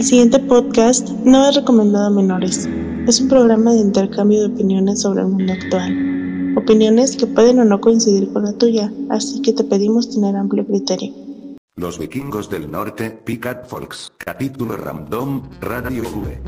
El siguiente podcast no es recomendado a menores. Es un programa de intercambio de opiniones sobre el mundo actual. Opiniones que pueden o no coincidir con la tuya, así que te pedimos tener amplio criterio. Los vikingos del norte, Picat Folks, capítulo random, Radio V.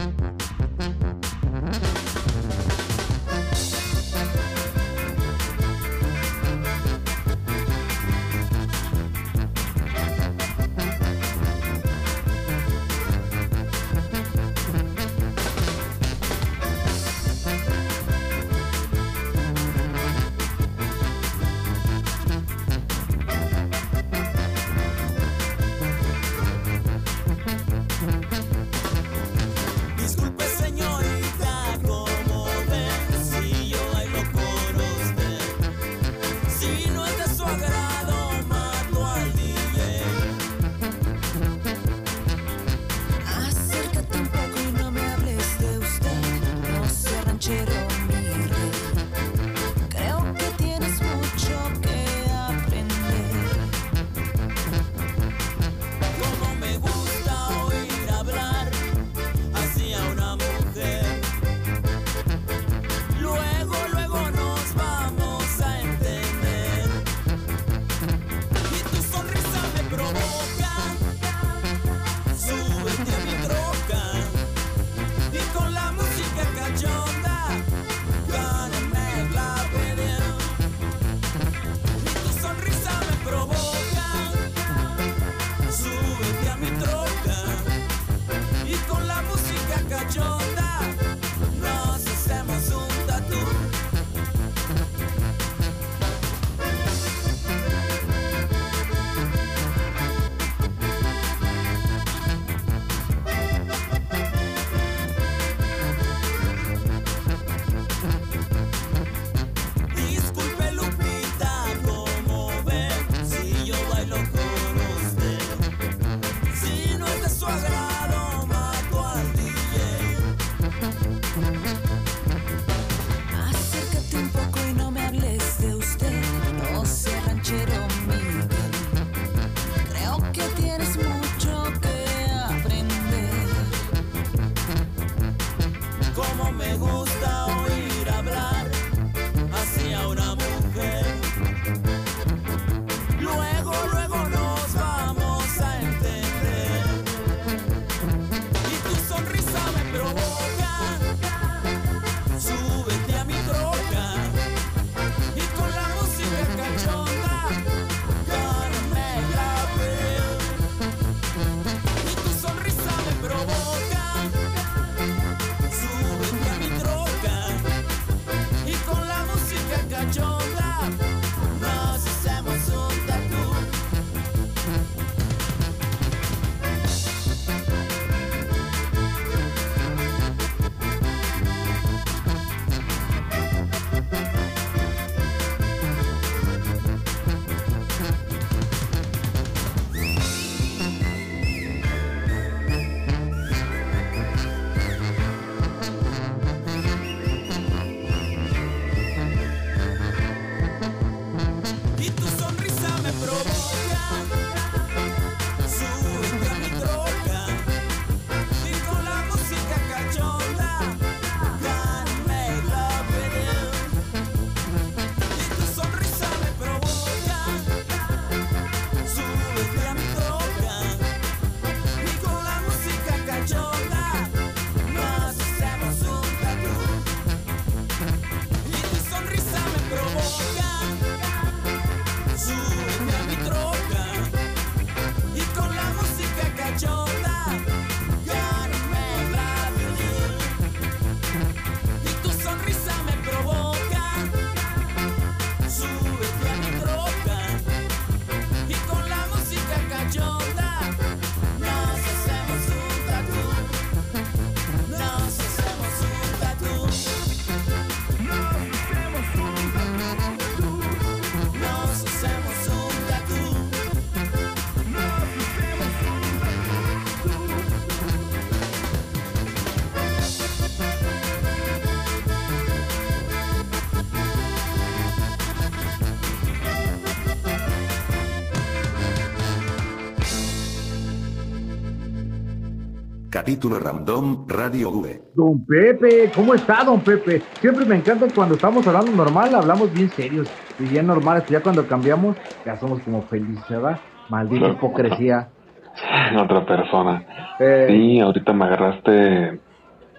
Capítulo Random Radio V. Don Pepe, ¿cómo está, don Pepe? Siempre me encanta cuando estamos hablando normal, hablamos bien serios y bien normales. Ya cuando cambiamos, ya somos como felices, ¿verdad? Maldita hipocresía. Otra persona. Eh, sí, ahorita me agarraste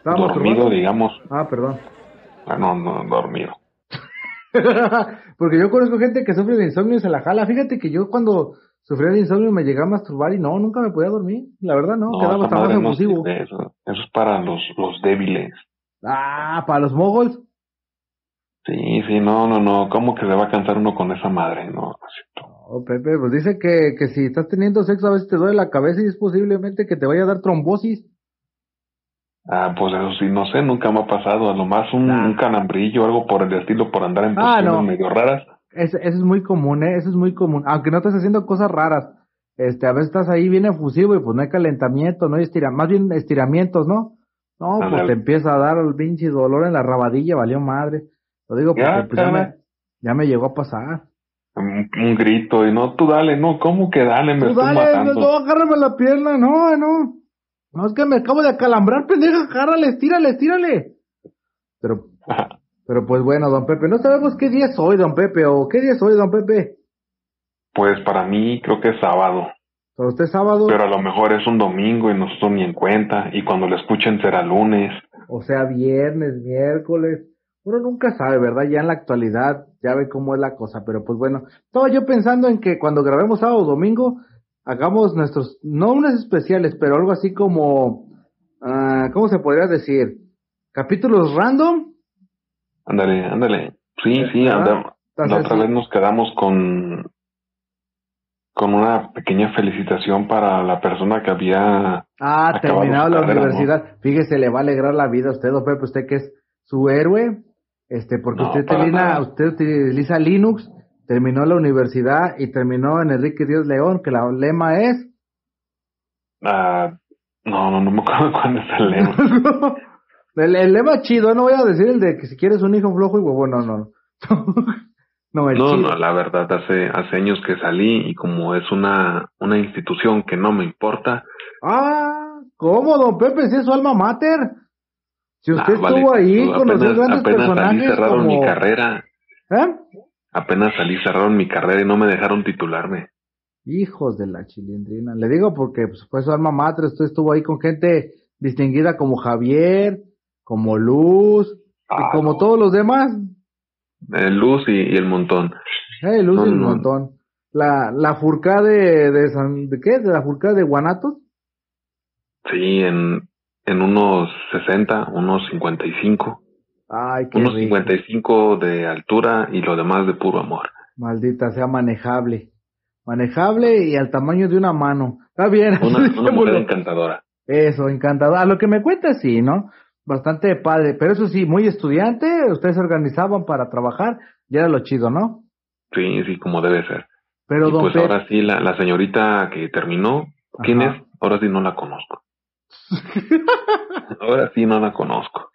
dormido, digamos. Ah, perdón. Ah, no, no, dormido. Porque yo conozco gente que sufre de insomnio y se la jala. Fíjate que yo cuando sufría de insomnio me llegué a masturbar y no, nunca me podía dormir. La verdad, no, quedaba hasta más eso, eso, es para los, los débiles. Ah, para los mogols. Sí, sí, no, no, no. ¿Cómo que se va a cansar uno con esa madre? No, no, Pepe, pues dice que, que si estás teniendo sexo a veces te duele la cabeza y es posiblemente que te vaya a dar trombosis. Ah, pues eso sí, no sé, nunca me ha pasado. A lo más un, un canambrillo o algo por el estilo, por andar en ah, posiciones medio raras. Eso, es muy común, ¿eh? Eso es muy común. Aunque no estés haciendo cosas raras. Este, a veces estás ahí bien efusivo y pues no hay calentamiento, no hay estiramiento, más bien estiramientos, ¿no? No, pues te empieza a dar el pinche dolor en la rabadilla, valió madre. Lo digo porque ya, pues, ya, me, ya me llegó a pasar. Un, grito y no, tú dale, no, ¿cómo que dale? Me tú estoy dale, matando. no, agárrame la pierna, no, no. No, es que me acabo de acalambrar, pendeja, agárrale, estírale, estírale. Pero Pero pues bueno, don Pepe, no sabemos qué día es hoy, don Pepe, o qué día es hoy, don Pepe. Pues para mí creo que es sábado. ¿Para usted sábado? Pero a lo mejor es un domingo y no estoy ni en cuenta, y cuando lo escuchen será lunes. O sea, viernes, miércoles. Uno nunca sabe, ¿verdad? Ya en la actualidad ya ve cómo es la cosa, pero pues bueno, estaba yo pensando en que cuando grabemos sábado o domingo, hagamos nuestros, no unos especiales, pero algo así como, uh, ¿cómo se podría decir? Capítulos random Ándale, ándale. Sí, sí, anda. La otra vez nos quedamos con con una pequeña felicitación para la persona que había ah terminado la universidad. Fíjese, le va a alegrar la vida a usted, don Pepe, usted que es su héroe, este, porque usted utiliza, usted utiliza Linux, terminó la universidad y terminó en Enrique Díaz León, que la lema es. Ah, no, no, no me acuerdo cuándo es el lema. El, lema chido, no voy a decir el de que si quieres un hijo flojo y huevo, no, no. no, no, no, la verdad, hace, hace años que salí y como es una, una institución que no me importa. Ah, ¿cómo, don Pepe? Si es su alma mater. Si usted estuvo ahí con los dos grandes apenas personajes. Salí, cerraron como... mi carrera. ¿Eh? Apenas salí, cerraron mi carrera y no me dejaron titularme. Hijos de la chilindrina. Le digo porque pues, fue su alma mater. Usted estuvo ahí con gente distinguida como Javier, como Luz, y ah, como todos los demás. Luz y, el montón. Eh, Luz y el montón. La, la furca de, de, San, ¿de qué? ¿De la furca de Guanatos? Sí, en, en unos 60, unos 55. Ay, qué Unos 55 de altura y lo demás de puro amor. Maldita sea manejable. Manejable y al tamaño de una mano. Está bien. Una, una mujer encantadora. Eso, encantadora. Lo que me cuenta, sí, ¿no? Bastante padre, pero eso sí, muy estudiante, ustedes se organizaban para trabajar, ya era lo chido, ¿no? Sí, sí, como debe ser. Pero pues ahora sí, la, la señorita que terminó, ¿quién es? Ahora sí no la conozco. ahora sí no la conozco.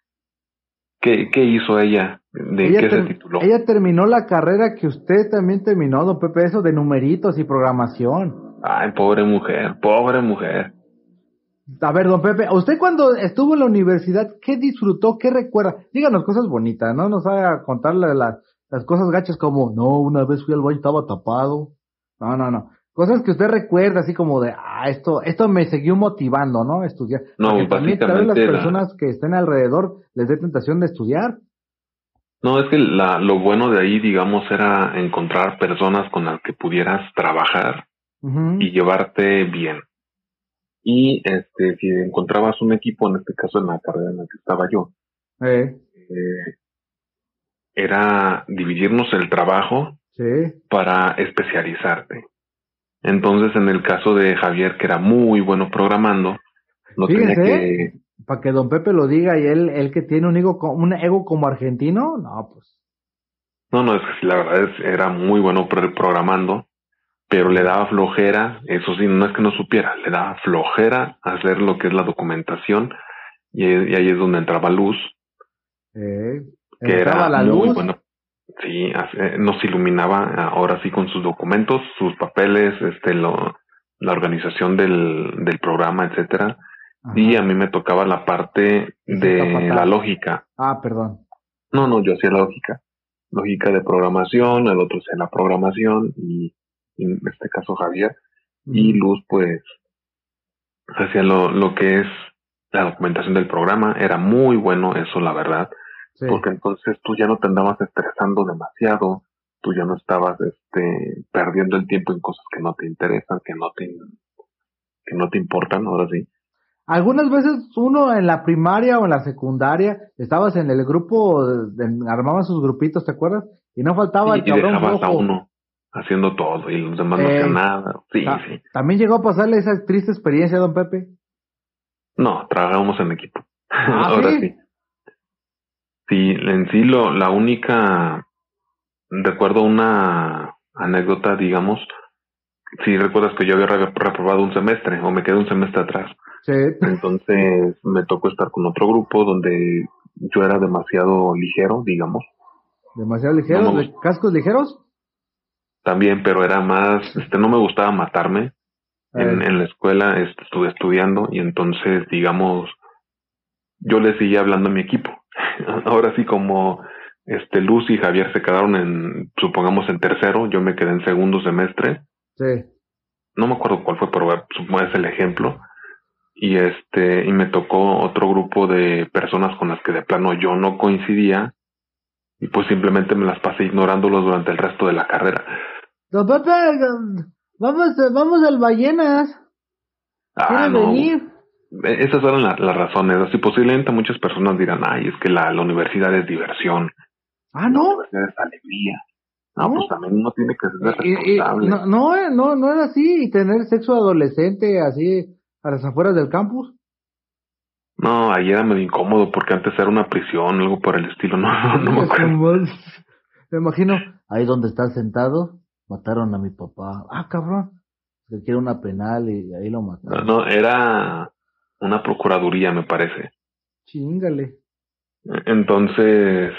¿Qué, qué hizo ella? ¿De qué se tituló? Ella terminó la carrera que usted también terminó, don Pepe, eso de numeritos y programación. Ay, pobre mujer, pobre mujer. A ver, don Pepe, ¿usted cuando estuvo en la universidad, qué disfrutó, qué recuerda? Díganos cosas bonitas, no nos haga contarle las, las cosas gachas como, no, una vez fui al baño y estaba tapado. No, no, no. Cosas que usted recuerda, así como de, ah, esto, esto me siguió motivando, ¿no? Estudiar. No, Porque también tal vez las personas que estén alrededor les dé tentación de estudiar. No, es que la, lo bueno de ahí, digamos, era encontrar personas con las que pudieras trabajar y llevarte bien. Y este, si encontrabas un equipo, en este caso en la carrera en la que estaba yo, eh. era dividirnos el trabajo para especializarte. Entonces, en el caso de Javier, que era muy bueno programando, no tenía que... Para que don Pepe lo diga y él, él que tiene un ego, un ego como argentino, no, pues. No, no, es que la verdad es, era muy bueno programando pero le daba flojera, eso sí, no es que no supiera, le daba flojera hacer lo que es la documentación y, ahí es donde entraba luz. Eh, que era la muy luz? bueno. Sí, nos iluminaba ahora sí con sus documentos, sus papeles, este, lo, la organización del, del programa, etcétera. y a mí me tocaba la parte de la lógica. Ah, perdón. No, no, yo hacía lógica. Lógica de programación, el otro hacía la programación y, en este caso Javier. Y Luz, pues, hacía lo, lo que es la documentación del programa. Era muy bueno eso, la verdad. Porque entonces tú ya no te andabas estresando demasiado. Tú ya no estabas este, perdiendo el tiempo en cosas que no te interesan, que no te, que no te importan, ahora sí. Algunas veces uno en la primaria o en la secundaria estabas en el grupo, armaban sus grupitos, ¿te acuerdas? Y no faltaba el cabrón a uno haciendo todo y los demás no hacían nada. Sí, sí. ¿También llegó a pasarle esa triste experiencia, don Pepe? No, trabajábamos en equipo. ¿Ah, Ahora sí? sí. en sí lo, la única, recuerdo una anécdota, digamos, si recuerdas que yo había reprobado un semestre o me quedé un semestre atrás. Entonces me tocó estar con otro grupo donde yo era demasiado ligero, digamos. ¿Demasiado ligero? ¿De cascos ligeros? También, pero era más, este, no me gustaba matarme. En, en, la escuela este, estuve estudiando y entonces, digamos, yo le seguía hablando a mi equipo. Ahora sí, como este Luz y Javier se quedaron en, supongamos, en tercero, yo me quedé en segundo semestre. Sí. No me acuerdo cuál fue, pero supongo es el ejemplo y este y me tocó otro grupo de personas con las que de plano yo no coincidía y pues simplemente me las pasé ignorándolos durante el resto de la carrera. Don Pepe, vamos, vamos al Ballenas. Ah, no. venir? E, esas eran las razones. Así posiblemente muchas personas dirán, ay, es que la, la universidad es diversión. Ah, no. La universidad es alegría. No, pues también uno tiene que ser responsable. no, no, eh, no, no era así. Y tener sexo adolescente así a las afueras del campus? No, ahí era medio incómodo porque antes era una prisión, algo por el estilo, no, no, me acuerdo. Me imagino, ahí donde estás sentado, mataron a mi papá. Ah, cabrón, que quiere una penal y ahí lo mataron. No, no, era una procuraduría, me parece. Chingale. Entonces,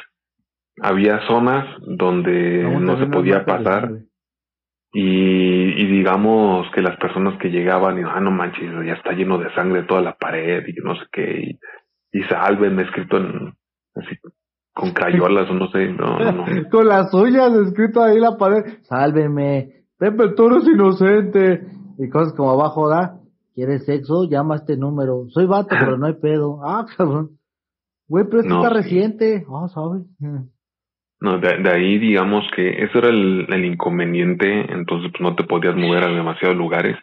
había zonas donde no, se podía pasar y, digamos que las personas que llegaban y ah no manches ya está lleno de sangre toda la pared y no sé qué y, y me escrito en así con crayolas o no sé no, no. con las uñas escrito ahí la pared sálvenme Pepe Toro es inocente y cosas como abajo da quieres sexo llama a este número soy vato pero no hay pedo ah cabrón güey pero esto está reciente ah sabes no, de, ahí digamos que eso era el, el, inconveniente, entonces pues no te podías mover a demasiados lugares,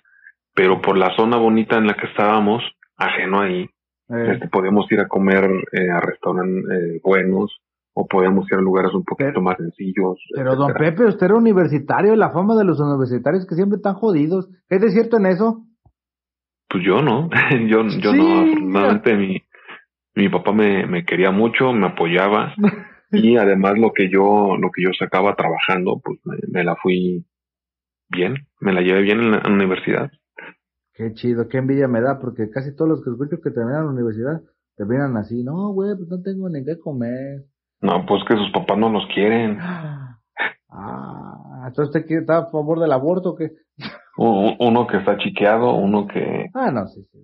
pero por la zona bonita en la que estábamos, ajeno ahí, eh. este, podíamos ir a comer eh, a restaurantes eh, buenos o podíamos ir a lugares un poquito más sencillos. Pero don Pepe, usted era universitario, la fama de los universitarios que siempre están jodidos, ¿es de cierto en eso? Pues yo no, yo, yo no, afortunadamente mi, mi papá me, me quería mucho, me apoyaba. y además lo que yo lo que yo sacaba trabajando pues me, la fui bien me la llevé bien en la, universidad qué chido qué envidia me da porque casi todos los que escucho que terminan la universidad terminan así no güey pues no tengo ni qué comer no pues que sus papás no los quieren ah entonces usted está a favor del aborto o qué uno que está chiqueado uno que ah no sí sí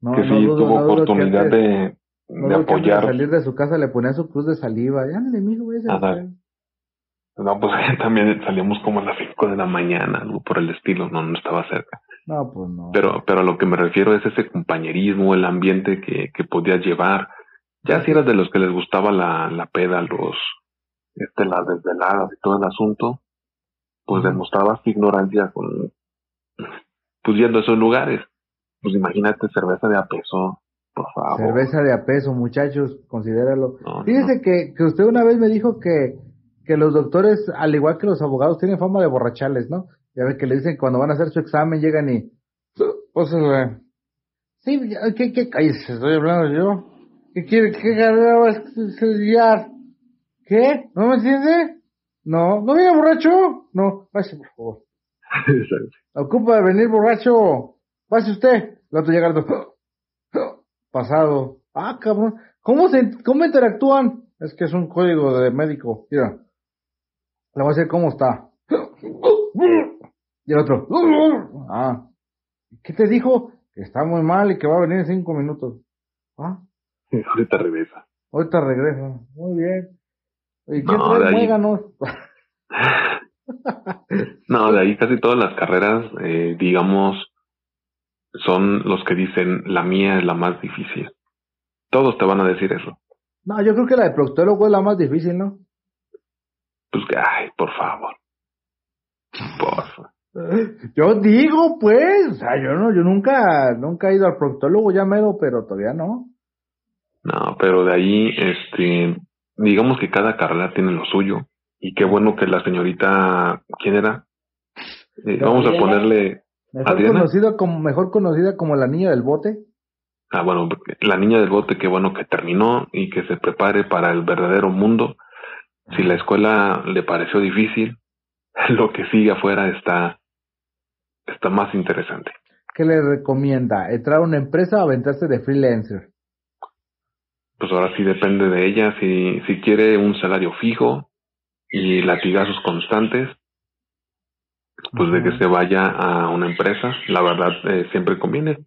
no, que sí tuvo oportunidad de de apoyar. salir de su casa le ponía su cruz de saliva. Ya no mijo, voy a No, pues también salíamos como a las 5 de la mañana, algo por el estilo, no, no estaba cerca. No, pues no. Pero, pero a lo que me refiero es ese compañerismo, el ambiente que, que podías llevar. Ya si eras de los que les gustaba la, la peda, los, este, las desveladas y todo el asunto, pues demostrabas tu ignorancia con, pues yendo a esos lugares. Pues imagínate cerveza de a peso, Cerveza de a peso, muchachos, considéralo. Fíjese Que, que usted una vez me dijo que, que los doctores, al igual que los abogados, tienen fama de borrachales, ¿no? Ya ve que le dicen cuando van a hacer su examen, llegan y... Pues, eh, sí, ¿qué, qué, cállese, estoy hablando yo. ¿Qué quiere, qué carrera va a estudiar? ¿Qué? ¿No me entiende? No, ¿no viene borracho? No, pase por favor. Ocupa de venir borracho. Pase usted. El otro llega pasado. Ah, cabrón. ¿Cómo se, cómo interactúan? Es que es un código de médico. Mira. Le voy a decir cómo está. Y el otro. Ah. ¿Qué te dijo? que está muy mal y que va a venir en cinco minutos. ¿Ah? Ahorita regresa. Ahorita regresa. Muy bien. ¿Y qué no, trae muéganos? no, de ahí casi todas las carreras, eh, digamos, son los que dicen la mía es la más difícil. Todos te van a decir eso. No, yo creo que la de proctólogo es la más difícil, ¿no? Pues que, ay, por favor. Por favor. Yo digo, pues, o sea, yo no, yo nunca, nunca he ido al proctólogo, ya mero, pero todavía no. No, pero de ahí, este, digamos que cada carrera tiene lo suyo. Y qué bueno que la señorita, ¿quién era? Eh, vamos a ponerle. Mejor conocida como, mejor conocida como la niña del bote. Ah, bueno, la niña del bote, qué bueno que terminó y que se prepare para el verdadero mundo. Si la escuela le pareció difícil, lo que sigue afuera está, está más interesante. ¿Qué le recomienda? ¿Entrar a una empresa o aventarse de freelancer? Pues ahora sí depende de ella. Si, si quiere un salario fijo y latigazos constantes, pues de que se vaya a una empresa, la verdad eh, siempre conviene.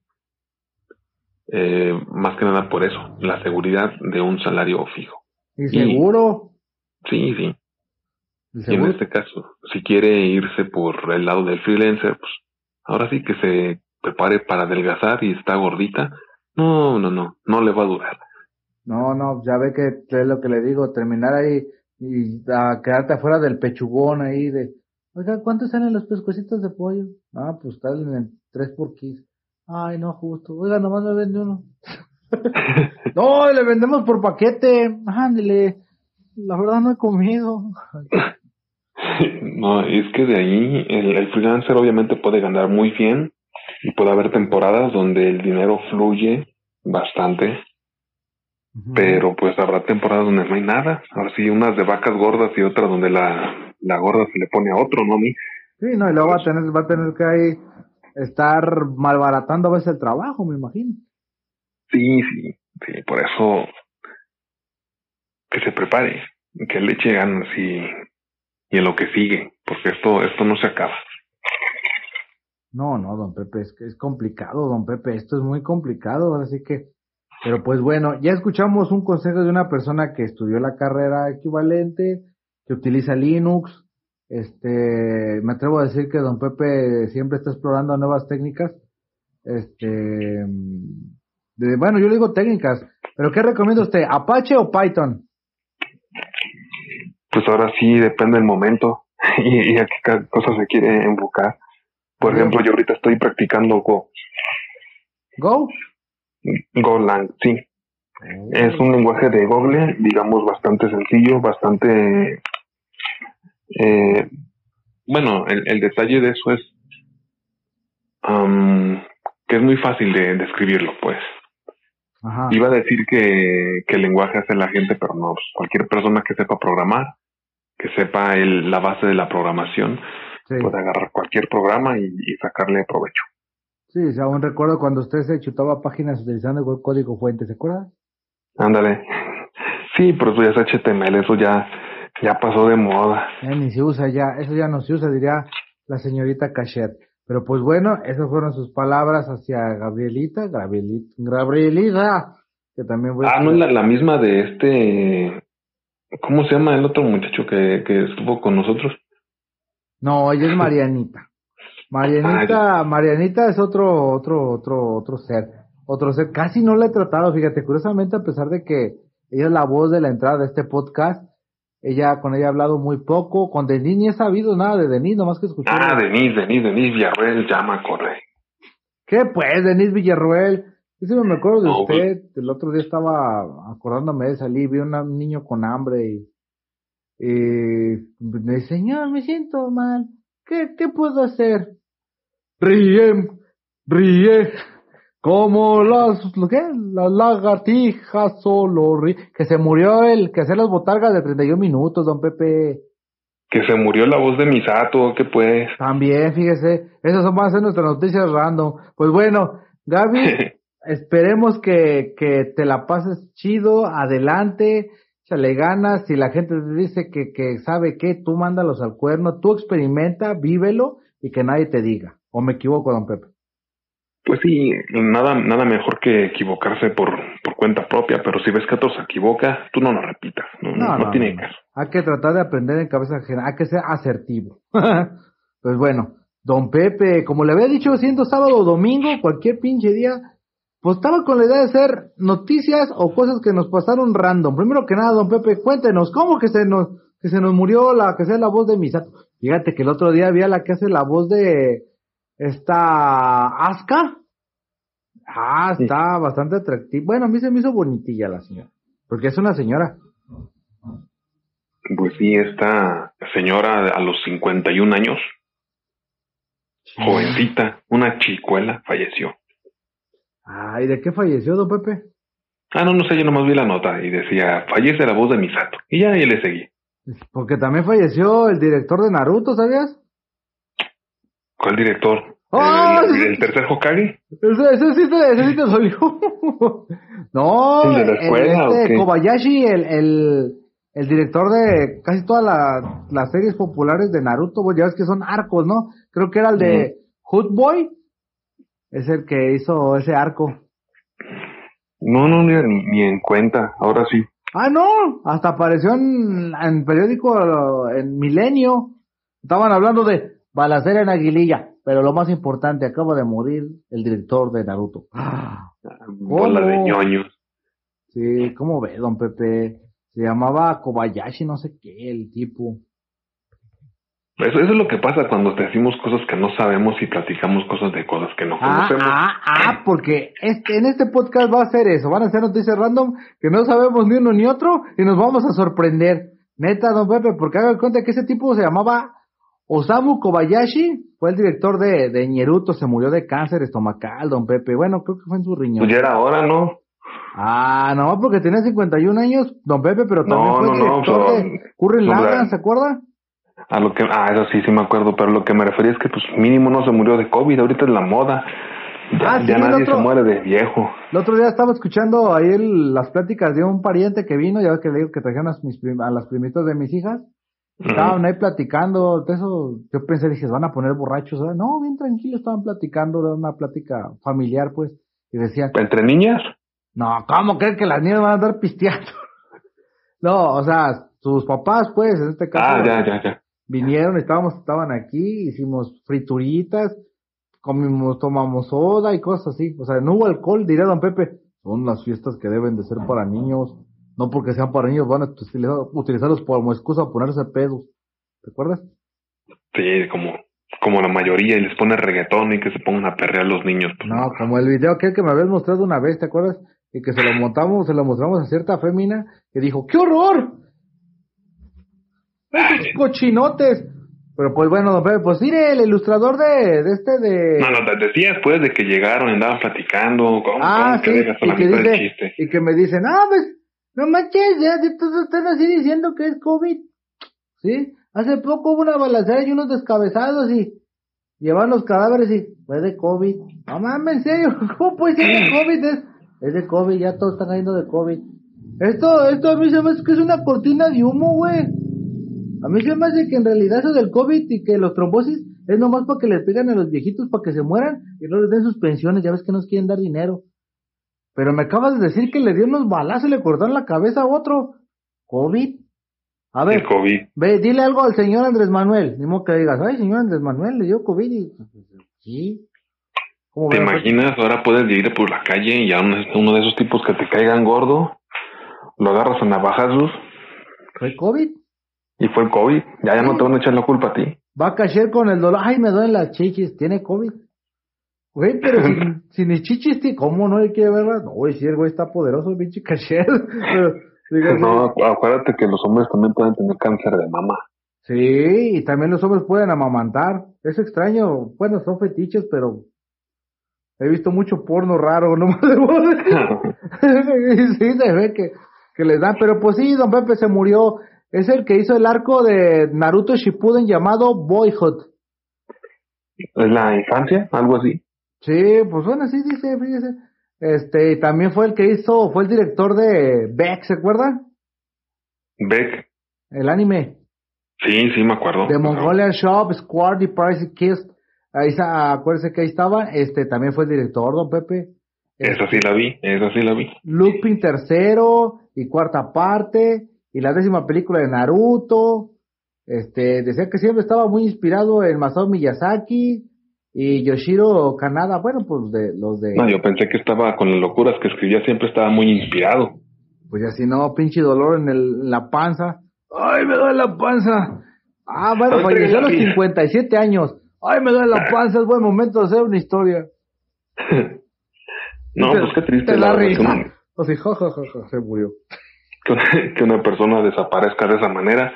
Eh, más que nada por eso, la seguridad de un salario fijo. ¿Y seguro? sí, sí. Y en este caso, si quiere irse por el lado del freelancer, pues ahora sí que se prepare para adelgazar y está gordita. No, no, no, no le va a durar. No, no, ya ve que es lo que le digo, terminar ahí y a quedarte afuera del pechugón ahí de, oiga, ¿cuántos salen los pescuecitos de pollo? Ah, pues están en tres por 15. Ay, no, justo. Oiga, nomás me vende uno. no, le vendemos por paquete. Ándele. La verdad no he comido. no, es que de ahí el, freelancer obviamente puede ganar muy bien y puede haber temporadas donde el dinero fluye bastante. Pero pues habrá temporadas donde no hay nada. Ahora sí, unas de vacas gordas y otras donde la, la gorda se le pone a otro, ¿no? A mí. Sí, no, y luego va a tener, va a tener que ahí estar malbaratando a veces el trabajo, me imagino. Sí, sí, sí, por eso que se prepare, que le eche ganas y, y en lo que sigue, porque esto, esto no se acaba. No, no, don Pepe, es que es complicado, don Pepe, esto es muy complicado, así que, pero pues bueno, ya escuchamos un consejo de una persona que estudió la carrera equivalente, que utiliza Linux, este, me atrevo a decir que don Pepe siempre está explorando nuevas técnicas. Este, de, bueno, yo le digo técnicas, pero ¿qué recomienda usted? ¿Apache o Python? Pues ahora sí depende del momento y, a qué cosa se quiere enfocar. Por ejemplo, yo ahorita estoy practicando Go. ¿Go? Golang, sí. Oh. Es un lenguaje de Google, digamos, bastante sencillo, bastante eh, bueno, el, detalle de eso es que es muy fácil de describirlo, pues. Iba a decir que, el lenguaje hace la gente, pero no, pues, cualquier persona que sepa programar, que sepa el, la base de la programación, puede agarrar cualquier programa y, sacarle provecho. Sí, o aún recuerdo cuando usted se chutaba páginas utilizando el código fuente, ¿se acuerda? Ándale. Sí, pero eso ya es HTML, eso ya ya pasó de moda. Ya ni se usa ya, eso ya no se usa, diría la señorita Cachet. Pero pues bueno, esas fueron sus palabras hacia Gabrielita, Gabrielita, Gabrielita, que también voy Ah, no es la, misma de este, ¿cómo se llama el otro muchacho que, que estuvo con nosotros? No, ella es Marianita. Marianita, Marianita es otro, otro, otro, otro ser, otro ser. Casi no la he tratado, fíjate, curiosamente a pesar de que ella es la voz de la entrada de este podcast, ella, con ella he hablado muy poco. Con Denis ni he sabido nada de Denis, nomás que escuché. Ah, Denis, Denis, Denis Villarruel, llama, corre. ¿Qué pues, Denis Villarruel? Yo sí me acuerdo de usted. Pues el otro día estaba acordándome de salir, vi un niño con hambre y, me dice, señor, me siento mal. ¿Qué, qué puedo hacer? Ríe, ríe. Como las, ¿qué? Las lagartijas solo que se murió el que hacía las botargas de 31 minutos, don Pepe. Que se murió la voz de Misato, que pues. También, fíjese, esas son más de nuestras noticias random. Pues bueno, Gaby, esperemos que, que te la pases chido, adelante, le ganas, si la gente te dice que, que sabe que tú mándalos al cuerno, tú experimenta, vívelo y que nadie te diga. ¿O me equivoco, don Pepe? Pues sí, nada, nada mejor que equivocarse por, por cuenta propia, pero si ves que otro se equivoca, tú no lo repitas, no, no, tiene caso. Hay que tratar de aprender en cabeza ajena, hay que ser asertivo. pues bueno, don Pepe, como le había dicho, siendo sábado o domingo, cualquier pinche día, pues estaba con la idea de hacer noticias o cosas que nos pasaron random. Primero que nada, don Pepe, cuéntenos, ¿cómo que se nos, que se nos murió la que sea la voz de Misato? Fíjate que el otro día había la que hace la voz de esta Aska. Ah, está bastante atractiva. Bueno, a mí se me hizo bonitilla la señora, porque es una señora. Pues sí, esta señora a los 51 años, jovencita, una chicuela, falleció. Ay, ¿de qué falleció, don Pepe? Ah, no, no sé, yo nomás vi la nota y decía, fallece la voz de Misato. Y ya, y le seguí. Porque también falleció el director de Naruto, ¿sabías? ¿Cuál director? ¡Oh! ¿El, tercer Hokage? Ese, ese, sí, ese sí te no, ¿El de la escuela, este, Kobayashi, el, el, el, director de casi todas las series populares de Naruto, ya ves que son arcos, ¿no? Creo que era el de Hood Boy, es el que hizo ese arco. No, no, ni, ni en cuenta, ahora sí. Ah, no, hasta apareció en, en periódico en Milenio. Estaban hablando de balacera en Aguililla, pero lo más importante, acaba de morir el director de Naruto. Ah, Bola de ñoños. Sí, ¿cómo ve, don Pepe? Se llamaba Kobayashi, no sé qué, el tipo. Eso, eso, es lo que pasa cuando te decimos cosas que no sabemos y platicamos cosas de cosas que no ah, conocemos. Ah, ah, porque este, en este podcast va a ser eso. Van a ser noticias random que no sabemos ni uno ni otro y nos vamos a sorprender. Neta, don Pepe, porque haga cuenta que ese tipo se llamaba Osamu Kobayashi. Fue el director de, de Ñeruto, se murió de cáncer estomacal, don Pepe. Bueno, creo que fue en su riñón. Pues ya era hora, ¿no? Ah, no, porque tenía 51 años, don Pepe, pero también fue director de Curry ¿se acuerda? A lo que, ah, eso sí, sí me acuerdo, pero lo que me refería es que pues mínimo no se murió de COVID, ahorita es la moda. Ya, ah, nadie se muere de viejo. El otro día estaba escuchando ahí las pláticas de un pariente que vino, ya ves que le digo que trajeron a, mis a las primitas de mis hijas. Estaban ahí platicando, eso yo pensé, dije, van a poner borrachos. No, bien tranquilo, estaban platicando, era una plática familiar, pues. Y decían... ¿Entre niñas? No, ¿cómo creen que las niñas van a andar pisteando? no, o sea, sus papás, pues, en este caso. Ah, ya, ya, ya vinieron, estábamos, estaban aquí, hicimos frituritas, comimos, tomamos soda y cosas así. O sea, no hubo alcohol, dirá don Pepe. Son las fiestas que deben de ser para niños. No porque sean para niños, van a utilizarlos como excusa a ponerse pedos. ¿Te acuerdas? Sí, como, como la mayoría, y les pone reggaetón y que se pongan a perrear los niños. Pues. no, como el video aquel que me habías mostrado una vez, ¿te acuerdas? Y que se lo montamos, se lo mostramos a cierta fémina que dijo, ¡qué horror! Esos cochinotes. Pero pues bueno, pues mire, el ilustrador de, de este de... No, no, te decías pues de que llegaron y andaban platicando, ¿cómo, ah, sí, y que, dice, y que me dicen, ah, pues, no manches, ya todos están así diciendo que es COVID. ¿Sí? Hace poco hubo una balacera y unos descabezados y llevan los cadáveres y fue de COVID. No mames, en serio, ¿cómo puede ser de COVID? Es, es de COVID, ya todos están cayendo de COVID. Esto, esto a mí se me hace que es una cortina de humo, güey. A mí se me hace que en realidad eso del COVID y que los trombosis es nomás para que les pegan a los viejitos para que se mueran y no les den sus pensiones, ya ves que nos quieren dar dinero. Pero me acabas de decir que le dio unos balazos y le cortaron la cabeza a otro. ¿COVID? A ver, COVID. ve, dile algo al señor Andrés Manuel. Ni modo que digas, ay, señor Andrés Manuel, le dio COVID y... Sí. ¿Te imaginas? Ahora puedes ir por la calle y a uno de esos tipos que te caigan gordo, lo agarras a navajazos. ¿Fue COVID? Y fue el COVID. Ya, ya no te van a echar la culpa a ti. Va a caer con el dolor. Ay, me duelen las chichis. Tiene COVID. Güey, pero sin, sin mis chichis, ¿cómo no hay que verla? No, güey, si el güey está poderoso, pinche caché. no, acuérdate que los hombres también pueden tener cáncer de mama. Sí, y también los hombres pueden amamantar. Es extraño. Bueno, son fetiches, pero he visto mucho porno raro, no sí, se ve que, que les dan. Pero pues sí, don Pepe se murió es el que hizo el arco de Naruto Shippuden llamado Boyhood. ¿Es la infancia? ¿Algo así? Sí, pues bueno, sí dice, fíjese. Este, también fue el que hizo, fue el director de Beck, ¿se acuerda? Beck. El anime. Sí, sí, me acuerdo. De Mongolian Shop, Squad y Price Kiss. Ahí está, acuérdese que ahí estaba, este también fue el director, don Pepe. Esa sí la vi, esa sí la vi. Lupin tercero y cuarta parte, y la décima película de Naruto. Este, decía que siempre estaba muy inspirado en Masao Miyazaki y Yoshiro Kanada, bueno, pues de los de... No, yo pensé que estaba con las locuras que escribía, siempre estaba muy inspirado. Pues ya si no, pinche dolor en, el, la panza. ¡Ay, me duele la panza! Ah, bueno, falleció a los 57 años. ¡Ay, me duele la panza! Es buen momento de hacer una historia. no, pues qué triste. la, risa. O sea, ja, ja, ja, se murió. Que una persona desaparezca de esa manera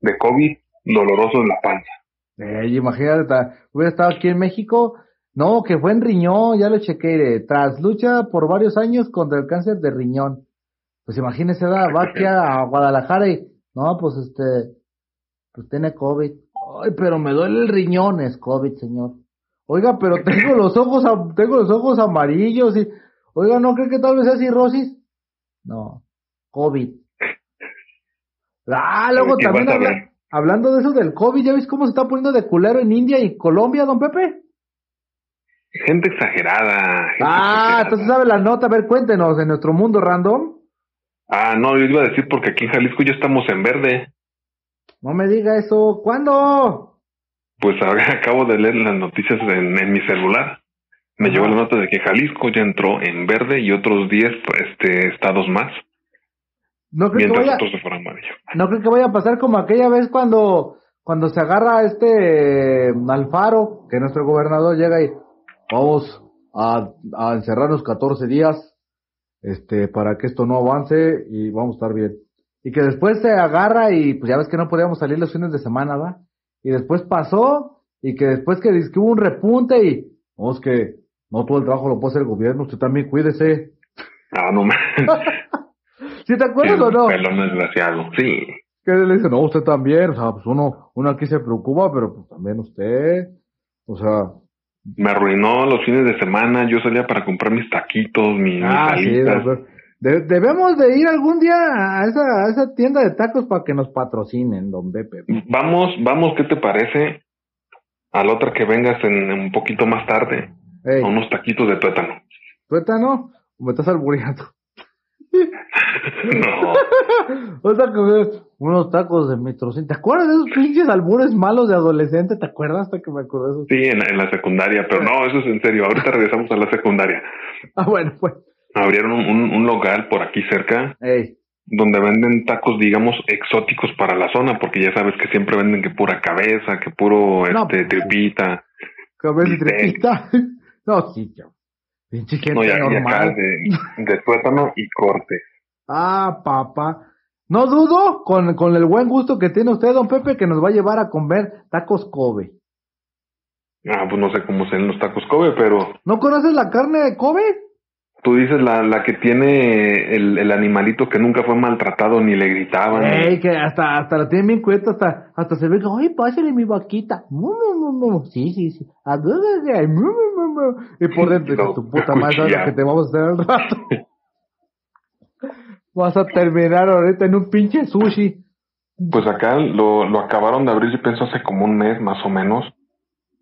de COVID, doloroso en la panza. Eh, imagínate, hubiera estado aquí en México. No, que fue en riñón, ya lo chequeé. Tras lucha por varios años contra el cáncer de riñón. Pues imagínese, va aquí a Guadalajara y, no, pues este, pues tiene COVID. Ay, pero me duele el riñón, es COVID, señor. Oiga, pero tengo los ojos, tengo los ojos amarillos y, oiga, ¿no cree que tal vez sea cirrosis? No, COVID. Ah, luego también hablando de eso del COVID, ¿ya ves cómo se está poniendo de culero en India y Colombia, don Pepe? Gente exagerada. ah, entonces sabe la nota, a ver, cuéntenos, en nuestro mundo random. Ah, no, yo iba a decir porque aquí en Jalisco ya estamos en verde. No me diga eso. ¿Cuándo? Pues ahora acabo de leer las noticias en, mi celular. Me llegó la nota de que Jalisco ya entró en verde y otros 10 este, estados más. No creo, que vaya, no creo que vaya a pasar como aquella vez cuando, cuando se agarra este Alfaro, que nuestro gobernador llega y vamos a, a encerrarnos 14 días este, para que esto no avance y vamos a estar bien. Y que después se agarra y pues ya ves que no podíamos salir los fines de semana, ¿va? Y después pasó y que después que, que hubo un repunte y, no, es que no todo el trabajo lo puede hacer el gobierno, usted también cuídese. Ah, no, man. ¿Sí te acuerdas o no? Pelón desgraciado, sí. Que le dice, no, usted también, o sea, pues uno, uno aquí se preocupa, pero pues también usted, o sea, me arruinó los fines de semana. Yo salía para comprar mis taquitos, mis, ah, debemos de ir algún día a esa, a esa tienda de tacos para que nos patrocinen, don Bepe. Vamos, vamos, ¿qué te parece? A la otra que vengas en, un poquito más tarde. A unos taquitos de tuétano. ¿Tuétano? ¿O me estás albureando? No. o sea, que unos tacos de metrocin. ¿Te acuerdas de esos pinches albures malos de adolescente? ¿Te acuerdas hasta que me acordé de eso? Sí, en, la secundaria, pero no, eso es en serio. Ahorita regresamos a la secundaria. Ah, bueno, pues. Abrieron un, un, local por aquí cerca. Donde venden tacos, digamos, exóticos para la zona, porque ya sabes que siempre venden que pura cabeza, que puro este, pues, tripita. Cabeza y tripita. no, sí, Pinche gente no, ya, normal. de, de tuétano y corte. Ah, papá. No dudo con, con el buen gusto que tiene usted, don Pepe, que nos va a llevar a comer tacos Kobe. Ah, pues no sé cómo se los tacos Kobe, pero... ¿No conoces la carne de Kobe? Tú dices la, la que tiene el, el animalito que nunca fue maltratado ni le gritaban. Ey, que hasta, hasta la tiene bien cuesta, hasta, hasta se ve que, ay, pásale mi vaquita. Sí, sí, sí. Y por dentro, tu puta madre, lo que te vamos a hacer al rato. Vas a terminar ahorita en un pinche sushi. Pues acá lo, lo acabaron de abrir, yo pienso hace como un mes más o menos.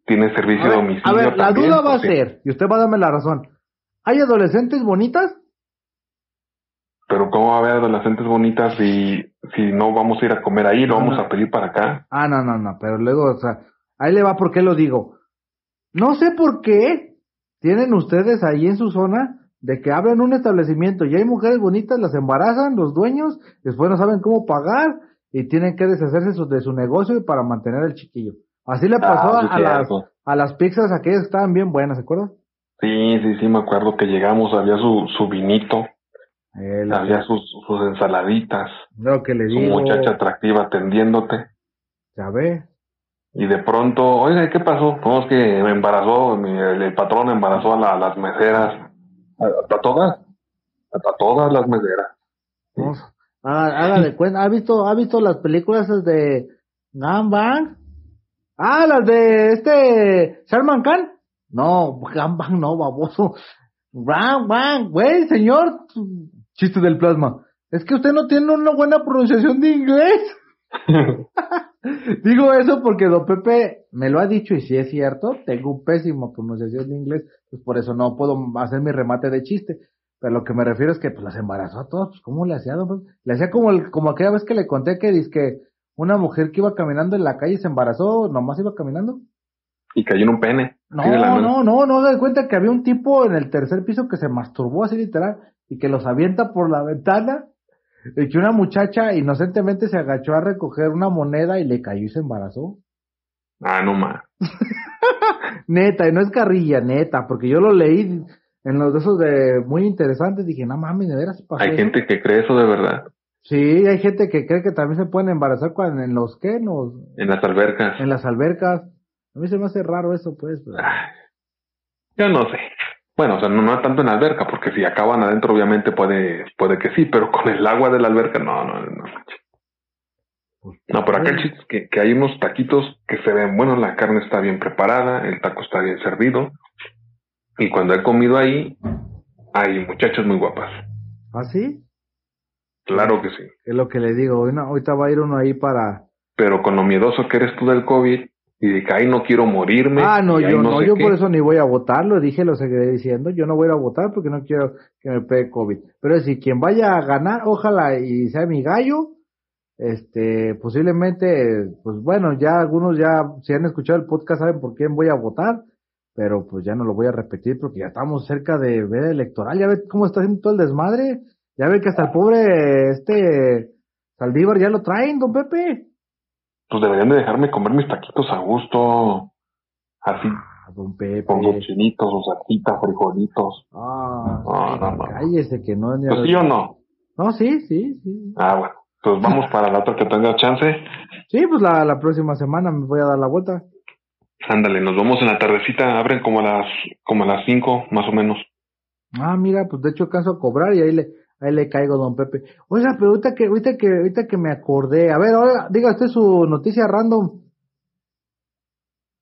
Tiene servicio de domicilio. A ver, la duda va a ser, y usted va a darme la razón. ¿Hay adolescentes bonitas? Pero ¿cómo va a haber adolescentes bonitas si, si no vamos a ir a comer ahí, lo vamos a pedir para acá? Ah, no, no, no, pero luego, o sea, ahí le va porque lo digo. No sé por qué tienen ustedes ahí en su zona de que abren un establecimiento y hay mujeres bonitas, las embarazan los dueños, después no saben cómo pagar y tienen que deshacerse de su negocio para mantener el chiquillo. Así le pasó ah, a, las, a las pizzas aquellas que estaban bien buenas, ¿se acuerdan? Sí, sí, sí, me acuerdo que llegamos, había su, su vinito, había sus, sus ensaladitas, lo que le su muchacha atractiva atendiéndote. Ya ve. Y de pronto, oiga, ¿qué pasó? No, es que me embarazó, mi, el, patrón embarazó a, las meseras, a, todas, a, todas las meseras. hágale cuenta, ¿ha visto, ha visto las películas de Gambang? Ah, las de este Salman Khan. No, Gambang no, baboso. Bang, bang, güey, señor. Chiste del plasma. Es que usted no tiene una buena pronunciación de inglés. Digo eso porque Don Pepe me lo ha dicho y si es cierto, tengo un pésimo pronunciación de inglés, pues por eso no puedo hacer mi remate de chiste. Pero lo que me refiero es que pues las embarazó a todos, pues ¿cómo le hacía? Le hacía como el, como aquella vez que le conté que dice que una mujer que iba caminando en la calle se embarazó, nomás iba caminando. Y cayó en un pene. No, no, no, no, no, cuenta que había un tipo en el tercer piso que se masturbó así literal y que los avienta por la ventana y que una muchacha inocentemente se agachó a recoger una moneda y le cayó y se embarazó. Ah, no más. neta, y no es carrilla, neta, porque yo lo leí en los de esos de muy interesantes, dije, no mames, de veras pasó Hay gente que cree eso de verdad. Sí, hay gente que cree que también se pueden embarazar cuando en los que, en, en las albercas. En las albercas. A mí se me hace raro eso, pues. yo no sé. Bueno, o sea, no, no tanto en la alberca, porque si acaban adentro, obviamente puede, puede que sí, pero con el agua de la alberca, no, no, no. Pues, no, pero acá el chiste es que, que hay unos taquitos que se ven, bueno, la carne está bien preparada, el taco está bien servido, y cuando he comido ahí, hay muchachas muy guapas. ¿Ah, sí? Claro que sí. Es lo que le digo, ahorita va a ir uno ahí para... Pero con lo miedoso que eres tú del COVID, y de que ahí no quiero morirme. Ah, no, yo no, yo por eso ni voy a votar, lo dije, lo seguiré diciendo, yo no voy a votar porque no quiero que me pegue COVID. Pero si quien vaya a ganar, ojalá y sea mi gallo, este, posiblemente, pues bueno, ya algunos ya, si han escuchado el podcast, saben por quién voy a votar, pero pues ya no lo voy a repetir porque ya estamos cerca de ver electoral, ya ve cómo está haciendo todo el desmadre, ya ve que hasta el pobre, este, Saldívar ya lo traen, don Pepe pues deberían de dejarme comer mis taquitos a gusto. Así. Ah, don Pepe. Con los chinitos, o salsitas, frijolitos. Ah, no, no, no. Cállese que no. Pues sí o no. No, sí, sí, sí. Ah, bueno. Pues vamos para la otra que tenga chance. Sí, pues la, la próxima semana me voy a dar la vuelta. Ándale, nos vemos en la tardecita, abren como a las, como a las cinco, más o menos. Ah, mira, pues de hecho alcanzo a cobrar y ahí le, Ahí le caigo, don Pepe. Oiga, pero ahorita que, ahorita que, ahorita que me acordé. A ver, ahora, diga usted su noticia random.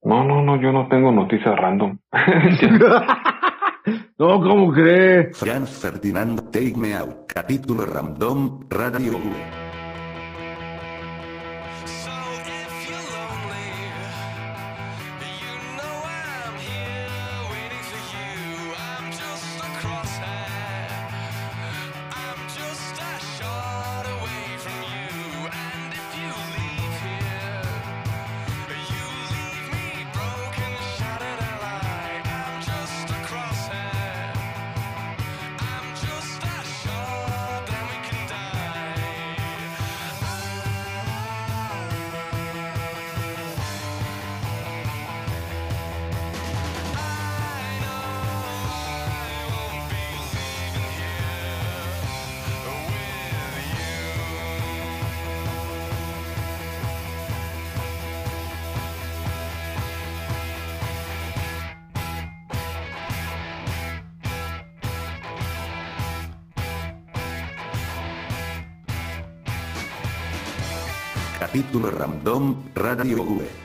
No, no, no, yo no tengo noticias random. no, ¿cómo cree? Franz Ferdinand Take Me Out, capítulo random, Radio Capítulo Random Radio V.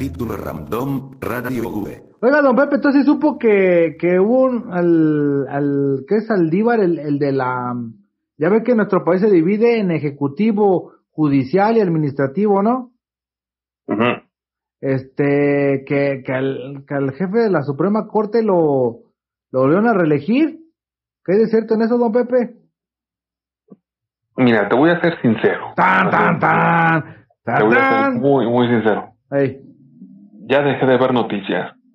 Capítulo Random, Radio V. Oiga, don Pepe, entonces supo que, que hubo un, al, al, ¿qué es Aldívar? El, el de la, ya ve que nuestro país se divide en ejecutivo, judicial y administrativo, ¿no? Ujú. Este, que, que, al, que al jefe de la Suprema Corte lo, lo volvieron a reelegir. ¿Qué hay de cierto en eso, don Pepe? Mira, te voy a ser sincero. Tan, tan, tan, Te tan, voy a ser muy, muy sincero. Ey. Ya dejé de ver noticias.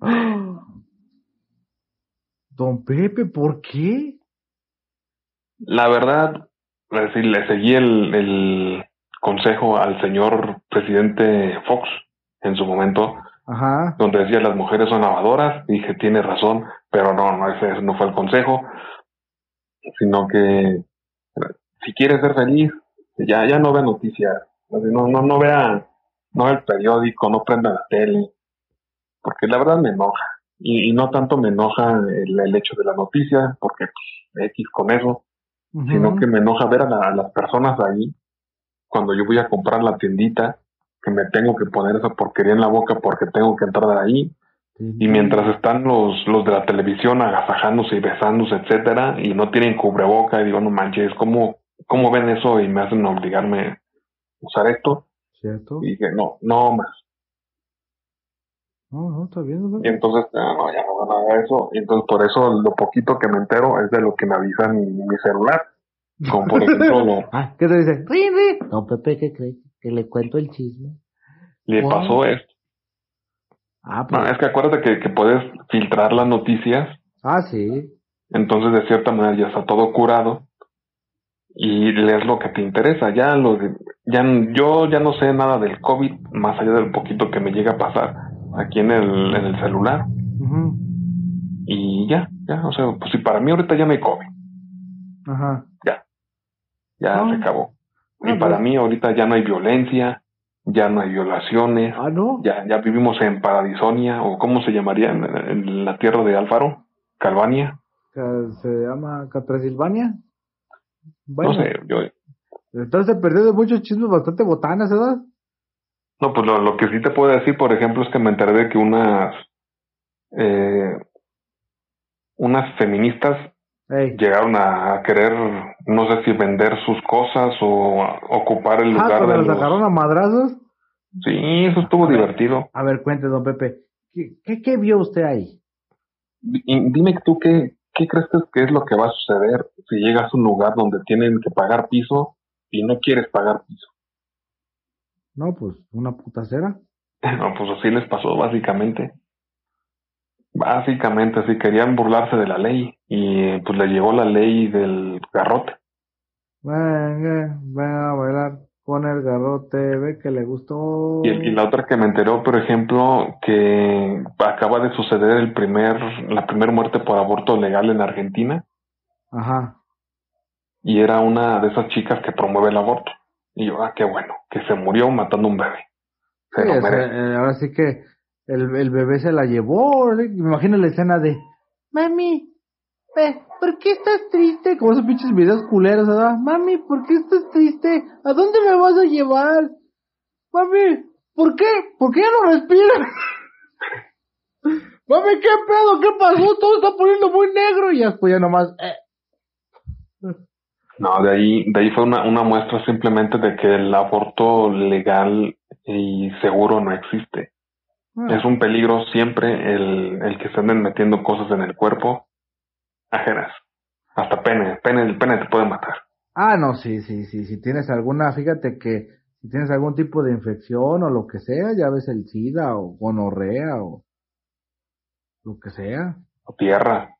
Don Pepe, ¿por qué? La verdad, es decir, le seguí el, el consejo al señor presidente Fox en su momento, Ajá. donde decía las mujeres son lavadoras. Dije, tiene razón, pero no, no, ese no fue el consejo, sino que si quieres ser feliz, ya, ya no vea noticias, no, no, no vea, no vea el periódico, no prenda la tele, porque la verdad me enoja. Y, y no tanto me enoja el, el hecho de la noticia, porque pues, X con eso, sino que me enoja ver a, la- a las personas ahí cuando yo voy a comprar la tiendita que me tengo que poner esa porquería en la boca porque tengo que entrar ahí y mientras están los los de la televisión agasajándose y besándose etcétera y no tienen cubreboca y digo no manches cómo cómo ven eso y me hacen obligarme a usar esto ¿Cierto? y dije no no más No, no, está bien. don y entonces no ya no van a ver eso y entonces por eso lo poquito que me entero es de lo que me avisa mi, mi celular como por ejemplo lo, Ah, ¿qué te dice? ¡Rin, rin! Don Pepe, ¿qué cree? Que le cuento el chisme. le Wow. pasó esto Ah, pues. No, es que acuérdate que, que puedes filtrar las noticias, Ah, sí. entonces de cierta manera ya está todo curado y lees lo que te interesa. Ya lo de- ya yo ya no sé nada del COVID más allá del poquito que me llega a pasar aquí en el, en el celular y ya, ya, o sea, pues si para mí ahorita ya no hay COVID, Ajá. ya, ya se acabó. Y para pues. mí ahorita ya no hay violencia, ya no hay violaciones, Ah, no. ya, ya vivimos en Paradisonia o cómo se llamaría en, en la tierra de Alfaro, Calvania. Se llama Catrasilvania. Bueno, No sé, yo, entonces se perdió de muchos chismes bastante botanas, ¿verdad? No, pues lo, lo que sí te puedo decir, por ejemplo, es que me enteré de que unas, eh, unas feministas llegaron a, querer, no sé si vender sus cosas o ocupar el Ah, lugar de lo los... sacaron a madrazos. Sí, eso estuvo A ver. divertido. A ver, cuente, don Pepe. ¿Qué, qué, qué vio usted ahí? Y dime tú qué, qué crees que es- que es lo que va a suceder si llegas a un lugar donde tienen que pagar piso y no quieres pagar piso. No, pues una putacera. No, pues así les pasó básicamente. Básicamente, así querían burlarse de la ley y pues le llegó la ley del garrote. Venga, venga a bailar con el garrote, ve que le gustó. Y, y la otra que me enteró, por ejemplo, que acaba de suceder el primer, la primera muerte por aborto legal en Argentina Ajá. y era una de esas chicas que promueve el aborto. Y yo, ah, qué bueno, que se murió matando un bebé. Se Sí, lo merece. eh, ahora sí que el, el bebé se la llevó. Me imagino la escena de Mami, ¿por qué estás triste? Como esos pinches videos culeros, ¿verdad? Mami, ¿por qué estás triste? ¿A dónde me vas a llevar? Mami, ¿por qué? ¿Por qué ya no respiras? Mami, ¿qué pedo? ¿Qué pasó? Todo está poniendo muy negro. Y después ya nomás. Eh. No, de ahí, de ahí fue una, una muestra simplemente de que el aborto legal y seguro no existe. Ah. Es un peligro siempre el, el que se anden metiendo cosas en el cuerpo ajenas. Hasta pene, pene, el pene te puede matar. Ah, no, sí, sí, sí. Si tienes alguna, fíjate que si tienes algún tipo de infección o lo que sea, ya ves el SIDA o gonorrea o lo que sea, O tierra.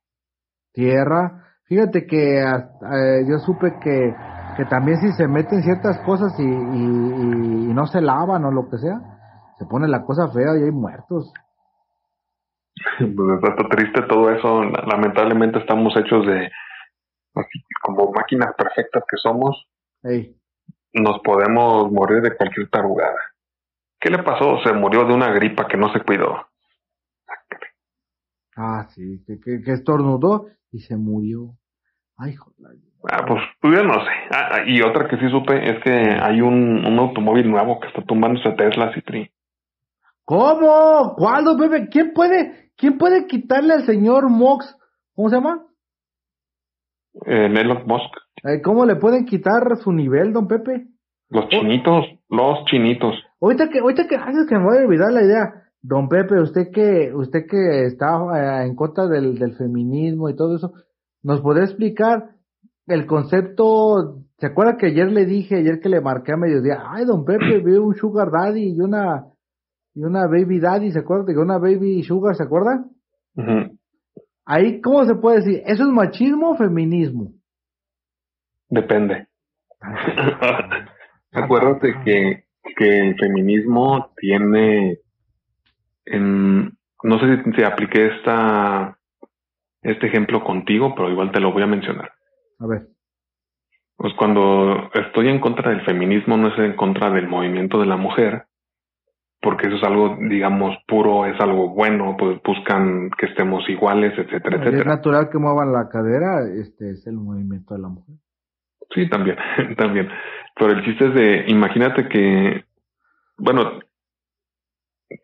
tierra. Fíjate que hasta, eh, yo supe que, que también si se meten ciertas cosas y, y, no se lavan o lo que sea, se pone la cosa fea y hay muertos. Pues está triste todo eso. Lamentablemente estamos hechos de, como máquinas perfectas que somos, Ey, nos podemos morir de cualquier tarugada. ¿Qué le pasó? Se murió de una gripa que no se cuidó. Ah, sí, que, que, que estornudó y se murió. Ay, joder. Ah, pues, pues yo no sé. Ah, ah, y otra que sí supe es que hay un, un automóvil nuevo que está tumbándose Tesla Citri. ¿Cómo? ¿Cuál, don Pepe? ¿Quién puede, quién puede quitarle al señor Mox? ¿Cómo se llama? Eh, Elon Musk. Eh, ¿Cómo le pueden quitar su nivel, don Pepe? Los chinitos, los chinitos. Ahorita que, ahorita que haces que me voy a olvidar la idea. Don Pepe, usted que, usted que está eh, en contra del, del feminismo y todo eso, ¿nos podría explicar el concepto? ¿Se acuerda que ayer le dije, ayer que le marqué a mediodía, ay, don Pepe, veo un sugar daddy y una, y una baby daddy, ¿se acuerda? De una baby sugar, ¿se acuerda? Ahí, ¿cómo se puede decir? ¿Eso es machismo o feminismo? Depende. Acuérdate que, que el feminismo tiene, en, no sé si, si apliqué esta, este ejemplo contigo, pero igual te lo voy a mencionar. A ver. Pues cuando estoy en contra del feminismo, no es en contra del movimiento de la mujer, porque eso es algo, digamos, puro, es algo bueno, pues buscan que estemos iguales, etcétera, etcétera. Es natural que muevan la cadera, este es el movimiento de la mujer. Sí, también, también. Pero el chiste es de, imagínate que, bueno,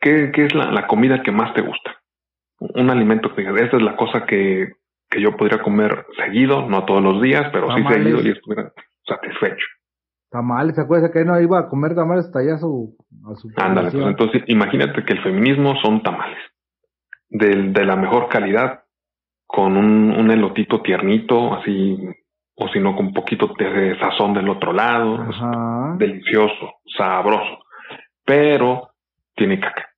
¿qué, qué es la, la, comida que más te gusta? Un alimento que esta es la cosa que, que yo podría comer seguido, no todos los días, pero sí seguido y estuviera satisfecho. Tamales, ¿se acuerda que no iba a comer tamales hasta allá su... A su Ándale, pues entonces imagínate que el feminismo son tamales, de, de la mejor calidad, con un, un elotito tiernito, así o si no con un poquito de sazón del otro lado, delicioso, sabroso, pero tiene caca.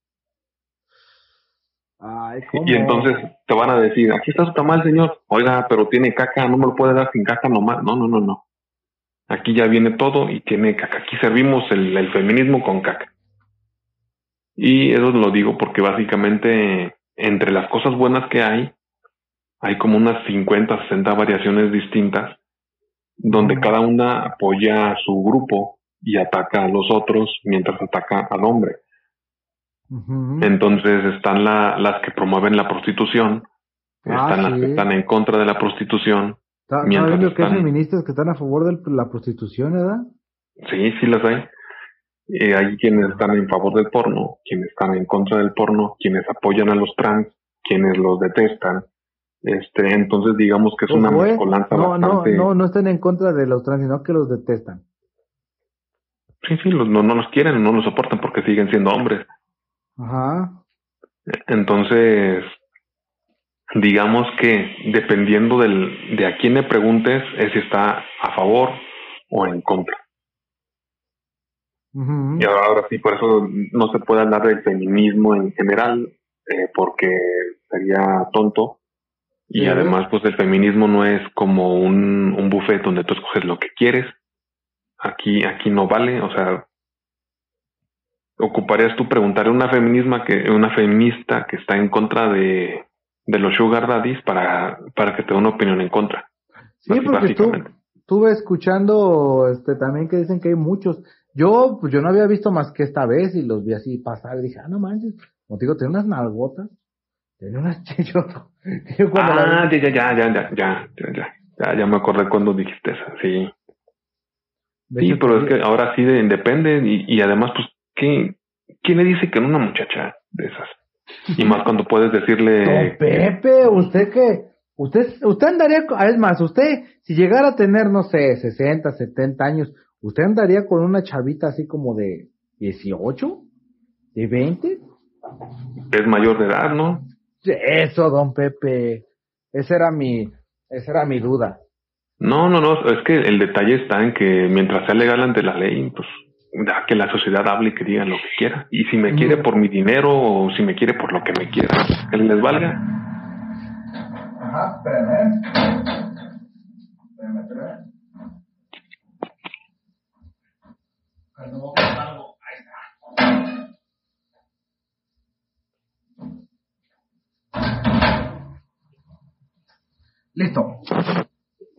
Ay, y entonces te van a decir, aquí está su tamal, señor. Oiga, pero tiene caca, no me lo puede dar sin caca nomás. No, no, no, no. Aquí ya viene todo y tiene caca. Aquí servimos el, el feminismo con caca. Y eso lo digo porque básicamente entre las cosas buenas que hay, hay como unas 50, 60 variaciones distintas donde cada una apoya a su grupo y ataca a los otros mientras ataca al hombre. Entonces están la, las que promueven la prostitución, ah, están las que están en contra de la prostitución. ¿Está, mientras están... que hay feministas que están a favor de la prostitución, verdad? Sí, sí las hay. Eh, hay quienes están en favor del porno, quienes están en contra del porno, quienes apoyan a los trans, quienes los detestan, este, entonces digamos que es una pues, mezcolanza no, bastante... No, no, no están en contra de los trans, sino que los detestan. Sí, sí, no, no los quieren, no los soportan porque siguen siendo hombres. Ajá. Entonces, digamos que dependiendo del, de a quién le preguntes, es si está a favor o en contra. Y ahora, sí, por eso no se puede hablar del feminismo en general, eh, porque sería tonto y además, pues el feminismo no es como un, un buffet donde tú escoges lo que quieres. Aquí, aquí no vale, o sea, ocuparías tú preguntar a una feminisma que, una feminista que está en contra de, de los sugar daddies para, para que te dé una opinión en contra. Sí, porque tú, estuve escuchando este también que dicen que hay muchos. Yo, pues yo no había visto más que esta vez y los vi así pasar y dije, ah, no manches, como te digo, tiene unas nalgotas. Tiene unas ah, ya, ya, ya, ya, ya, ya, ya, ya, ya me acordé cuando dijiste eso, sí. Sí, pero es que ahora sí depende y, y además, pues, ¿qué, ¿quién le dice que no una muchacha de esas? Y más cuando puedes decirle... Pepe, usted que... Usted, usted andaría, es más, usted, si llegara a tener, no sé, 60, 70 años, ¿usted andaría con una chavita así como de 18? ¿De 20? Es mayor de edad, ¿no? Eso, don Pepe. Esa era mi, esa era mi duda. No, no, no, es que el detalle está en que mientras sea legal ante la ley, pues da que la sociedad hable y que digan lo que quiera. Y si me quiere por mi dinero o si me quiere por lo que me quiera, que les valga. Ajá, espérame. Espérame, espérame. Listo.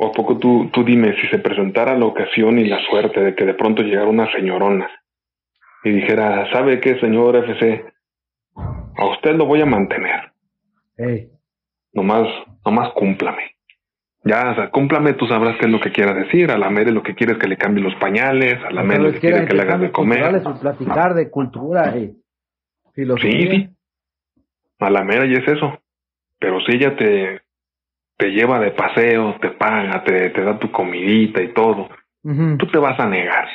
¿O poco tú, tú dime si se presentara la ocasión y la suerte de que de pronto llegara una señorona y dijera, ¿sabe qué, señor FC? A usted lo voy a mantener. Hey. Nomás, nomás cúmplame. Ya, o sea, cúmplame, tú sabrás qué es lo que quiera decir. A la Mere lo que quiere es que le cambie los pañales, a la Mere lo que quiere que, le haga de comer. platicar de cultura, Sí, sí. A la mera y es eso. Pero si ella te, te lleva de paseo, te paga, te, te da tu comidita y todo, tú te vas a negar.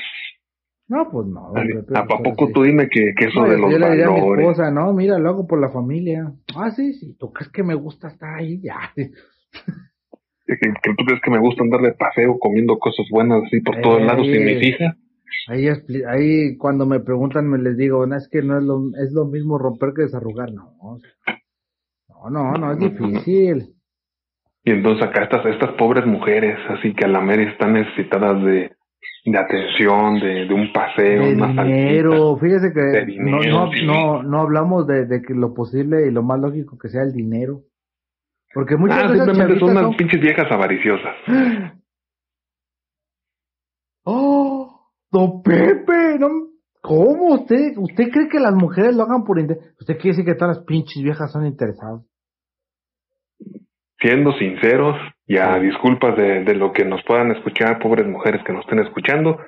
No, pues no. ¿A, poco tú dime que, que eso de los yo le diría a mi esposa, no, mira, lo hago por la familia. Ah, sí, sí, tú crees que me gusta estar ahí, ya. ¿Que, tú crees que me gusta andar de paseo comiendo cosas buenas así por todos lados sin mis hijas? Ahí, ahí cuando me preguntan me les digo, no, es que no es lo, es lo mismo romper que desarrugar, no. No, no, no es difícil. Y entonces acá estas, estas pobres mujeres, así que a la mera están necesitadas de, de atención, de, de un paseo, de dinero. Fíjese que no, no, no, no, hablamos de, de que lo posible y lo más lógico que sea el dinero. Porque muchas ah, veces simplemente son unas pinches viejas avariciosas. ¡Oh! ¡Don Pepe! No, ¿Cómo? ¿Usted, ¿Usted cree que las mujeres lo hagan por interés? ¿Usted quiere decir que todas las pinches viejas son interesadas? Siendo sinceros, ya disculpas de, de lo que nos puedan escuchar, pobres mujeres que nos estén escuchando,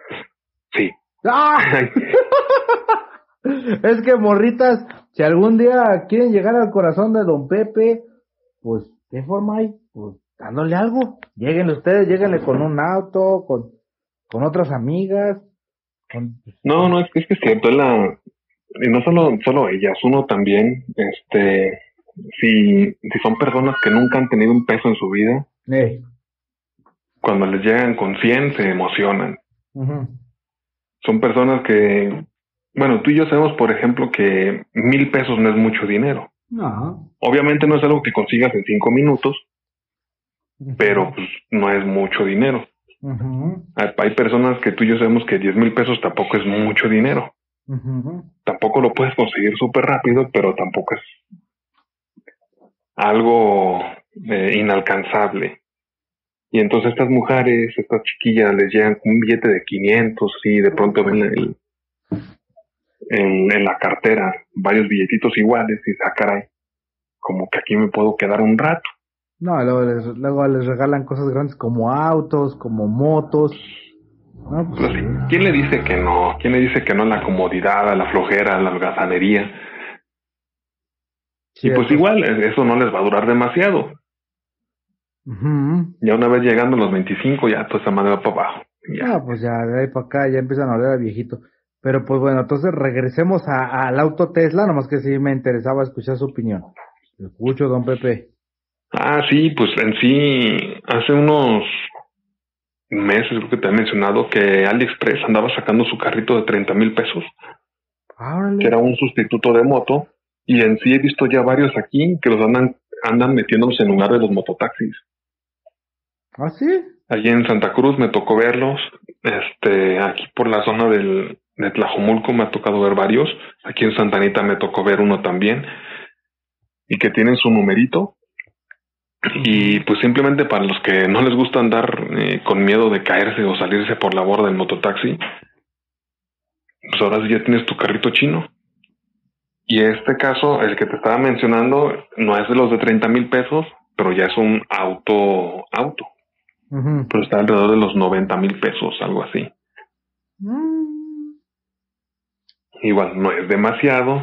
sí. ¡Ah! es que morritas, si algún día quieren llegar al corazón de Don Pepe, pues, ¿qué forma hay? Pues, dándole algo. Lleguen ustedes, lleguenle con un auto, con, con otras amigas. No, no, es que es, que es cierto, la, y no solo, solo ellas, uno también, este, si, si son personas que nunca han tenido un peso en su vida, cuando les llegan con 100 se emocionan. Son personas que, bueno, tú y yo sabemos, por ejemplo, que mil pesos no es mucho dinero. Obviamente no es algo que consigas en cinco minutos, pero pues no es mucho dinero. hay, personas que tú y yo sabemos que diez mil pesos tampoco es mucho dinero. Tampoco lo puedes conseguir súper rápido, pero tampoco es algo eh, inalcanzable. Y entonces estas mujeres, estas chiquillas, les llegan un billete de 500 y de pronto ven el, en, la cartera varios billetitos iguales y ah, caray, como que aquí me puedo quedar un rato. No, luego les, luego les regalan cosas grandes como autos, como motos. Pues pues ¿Quién le dice que no? ¿Quién le dice que no la comodidad, la flojera, la holgazanería? Y pues igual, eso no les va a durar demasiado. Ya una vez llegando a los 25, ya toda esa madre va para abajo. Ya. Ah, pues ya de ahí para acá ya empiezan a oler a viejito. Pero pues bueno, entonces regresemos al auto Tesla, nomás que sí me interesaba escuchar su opinión. Escucho, don Pepe. Ah, sí, pues en sí, hace unos meses creo que te he mencionado que AliExpress andaba sacando su carrito de 30 mil pesos. Que era un sustituto de moto. Y en sí he visto ya varios aquí que los andan, andan metiéndose en lugar de los mototaxis. ¿Ah, sí? Allí en Santa Cruz me tocó verlos. Este, aquí por la zona del, de Tlajomulco me ha tocado ver varios. Aquí en Santanita me tocó ver uno también. Y que tienen su numerito. Y pues simplemente para los que no les gusta andar eh, con miedo de caerse o salirse por la borda del mototaxi, pues ahora sí ya tienes tu carrito chino. Y este caso, el que te estaba mencionando, no es de los de 30 mil pesos, pero ya es un auto, auto. Pero está alrededor de los 90 mil pesos, algo así. Mm. Igual, no es demasiado,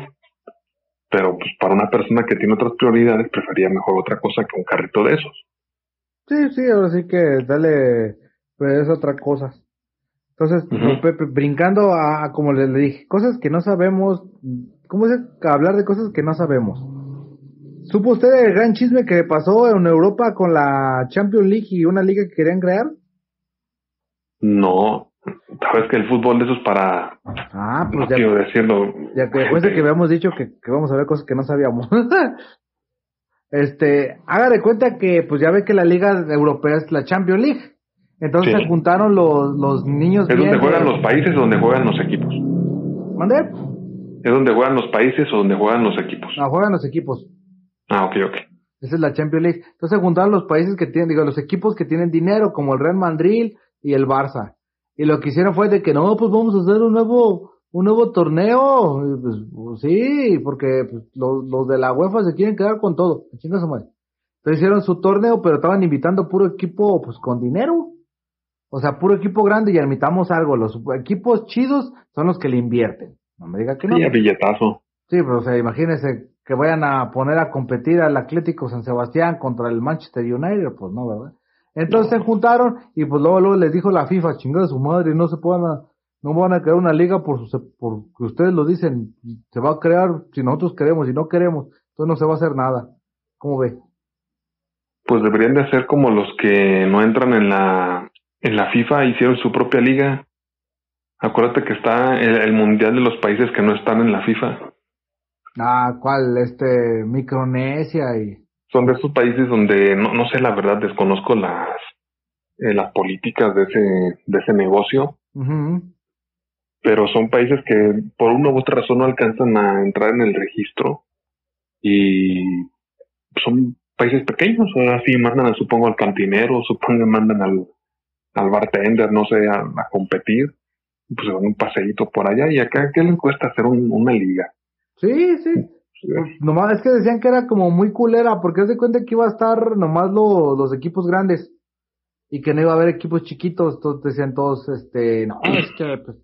pero pues para una persona que tiene otras prioridades, prefería mejor otra cosa que un carrito de esos. Sí, sí, ahora sí que dale, pues es otra cosa. Entonces, Pepe, brincando a, como le, dije, cosas que no sabemos, ¿cómo es hablar de cosas que no sabemos? ¿Supo usted el gran chisme que pasó en Europa con la Champions League y una liga que querían crear? No, Sabes que el fútbol de eso es para. Ah, pues ya. decirlo. Ya que después de que habíamos dicho que, que vamos a ver cosas que no sabíamos. este, haga de cuenta que, pues ya ve que la Liga Europea es la Champions League. Entonces se juntaron los, los niños. ¿Es donde juegan los países donde juegan los equipos? ¿Mande? ¿Es donde juegan los países o donde juegan los equipos? Ah, juegan los equipos. Ah, ok, ok. Esa es la Champions League. Entonces juntaron los países que tienen, digo, los equipos que tienen dinero, como el Real Madrid y el Barça. Y lo que hicieron fue de que no, pues vamos a hacer un nuevo, un nuevo torneo. Pues, pues, sí, porque pues, los, los, de la UEFA se quieren quedar con todo. Chinga su madre. Entonces hicieron su torneo, pero estaban invitando puro equipo, pues con dinero. O sea, puro equipo grande y admitamos algo. Los equipos chidos son los que le invierten. No me diga que no. Sí, billetazo. Sí, pero o sea, imagínese que vayan a poner a competir al Atlético San Sebastián contra el Manchester United, pues no, ¿verdad? Entonces se juntaron y pues luego, luego les dijo la FIFA, chingada su madre, no se puedan, no van a crear una liga por, su, por que ustedes lo dicen, se va a crear si nosotros queremos, y no queremos, entonces no se va a hacer nada. ¿Cómo ve? Pues deberían de ser como los que no entran en la, en la FIFA, hicieron su propia liga. Acuérdate que está el mundial de los países que no están en la FIFA. Ah, ¿cuál? Este, Micronesia y... Son de esos países donde, no, no sé la verdad, desconozco las, eh, las políticas de ese, de ese negocio. Pero son países que por una u otra razón no alcanzan a entrar en el registro. Y son países pequeños, ahora sí mandan, supongo, al cantinero, supongo mandan al, al bartender, no sé, a, competir. Pues un paseíto por allá. Y acá, ¿qué les cuesta hacer una liga? Sí, sí. Pues, nomás es que decían que era como muy culera, porque se cuenta que iba a estar nomás los equipos grandes y que no iba a haber equipos chiquitos. Entonces decían todos, este, no, es que, pues,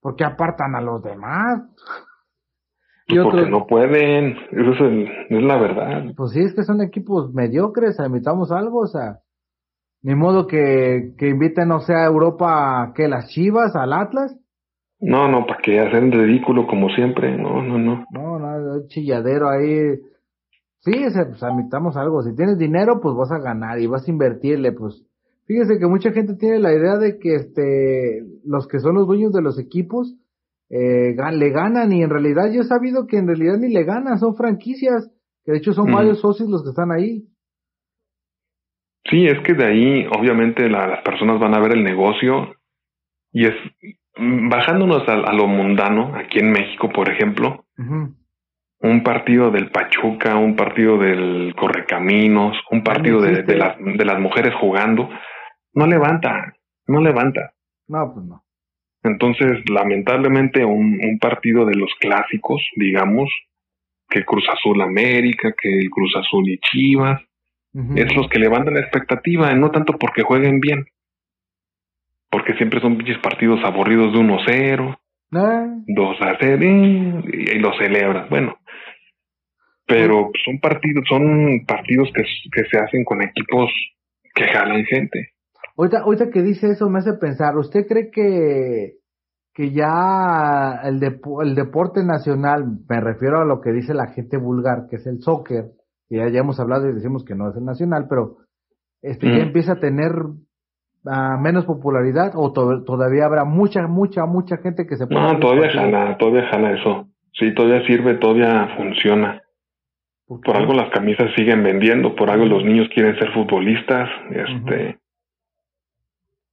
¿por qué apartan a los demás? Y pues porque no pueden, eso es, es, la verdad. Pues sí, es que son equipos mediocres, invitamos algo, o sea, ni modo que, que inviten, o sea, a Europa, que las Chivas, al Atlas. No, no, para que hacen ridículo como siempre, no, no, no. No, no, chilladero ahí. Sí, pues admitamos algo, si tienes dinero, pues vas a ganar y vas a invertirle, pues. Fíjese que mucha gente tiene la idea de que este, los que son los dueños de los equipos, eh, le ganan y en realidad yo he sabido que en realidad ni le ganan, son franquicias, que de hecho son varios socios los que están ahí. Sí, es que de ahí obviamente las personas van a ver el negocio y es Mm, bajándonos a, lo mundano, aquí en México, por ejemplo, un partido del Pachuca, un partido del Correcaminos, un partido de, las, de las mujeres jugando, no levanta, no levanta. No, pues no. Entonces, lamentablemente, un, un partido de los clásicos, digamos, que Cruz Azul América, que el Cruz Azul y Chivas, es los que levantan la expectativa, no tanto porque jueguen bien, porque siempre son pinches partidos aburridos de 1-0, 2 a 0 y, lo celebran. Bueno, pero son partidos, son partidos que, que se hacen con equipos que jalan gente. Ahorita, ahorita que dice eso me hace pensar, ¿usted cree que, que ya el, el deporte nacional, me refiero a lo que dice la gente vulgar, que es el soccer, que ya, ya hemos hablado y decimos que no es el nacional, pero este ya empieza a tener menos popularidad o todavía habrá mucha, mucha, mucha gente que se pueda... No, todavía jala, todavía jala eso. Sí, todavía sirve, todavía funciona. Por, algo las camisas siguen vendiendo, por algo los niños quieren ser futbolistas, este...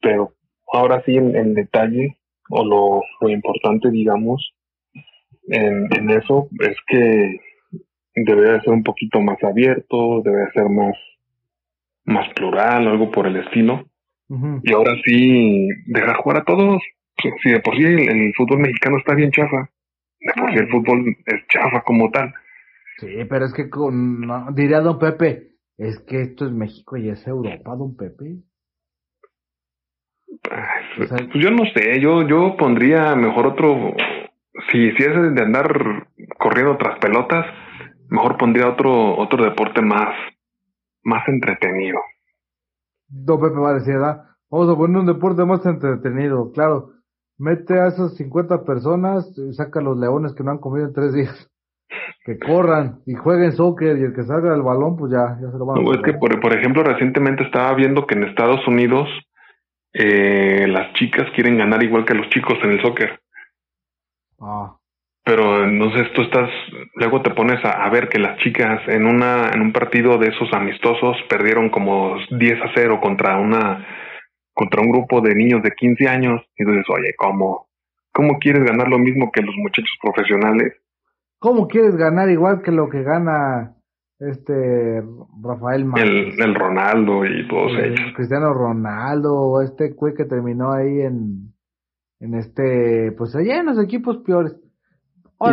Pero ahora sí, en, detalle, o lo, lo importante, digamos, en, en eso es que debería ser un poquito más abierto, debería ser más, más plural, algo por el estilo y ahora sí, dejar jugar a todos. Si de por sí el, fútbol mexicano está bien chafa, de por sí el fútbol es chafa como tal. Sí, pero es que con, diría don Pepe, es que esto es México y es Europa, don Pepe. Pues, yo no sé, yo, yo pondría mejor otro, si, si es de andar corriendo tras pelotas, mejor pondría otro, otro deporte más, más entretenido. Don Pepe va a decir, vamos a poner un deporte más entretenido. Claro, mete a esas 50 personas, saca a los leones que no han comido en tres días. Que corran y jueguen soccer y el que salga del balón, pues ya, ya se lo van a no, Es que, por, por ejemplo, recientemente estaba viendo que en Estados Unidos eh, las chicas quieren ganar igual que los chicos en el soccer. Ah. Pero entonces tú estás, luego te pones a, ver que las chicas en una, en un partido de esos amistosos perdieron como 10 a 0 contra una, contra un grupo de niños de 15 años. Y entonces, oye, ¿cómo, cómo quieres ganar lo mismo que los muchachos profesionales? ¿Cómo quieres ganar igual que lo que gana este Rafael El, el Ronaldo y todos ellos. Cristiano Ronaldo, este güey que terminó ahí en, en este, pues allá en los equipos peores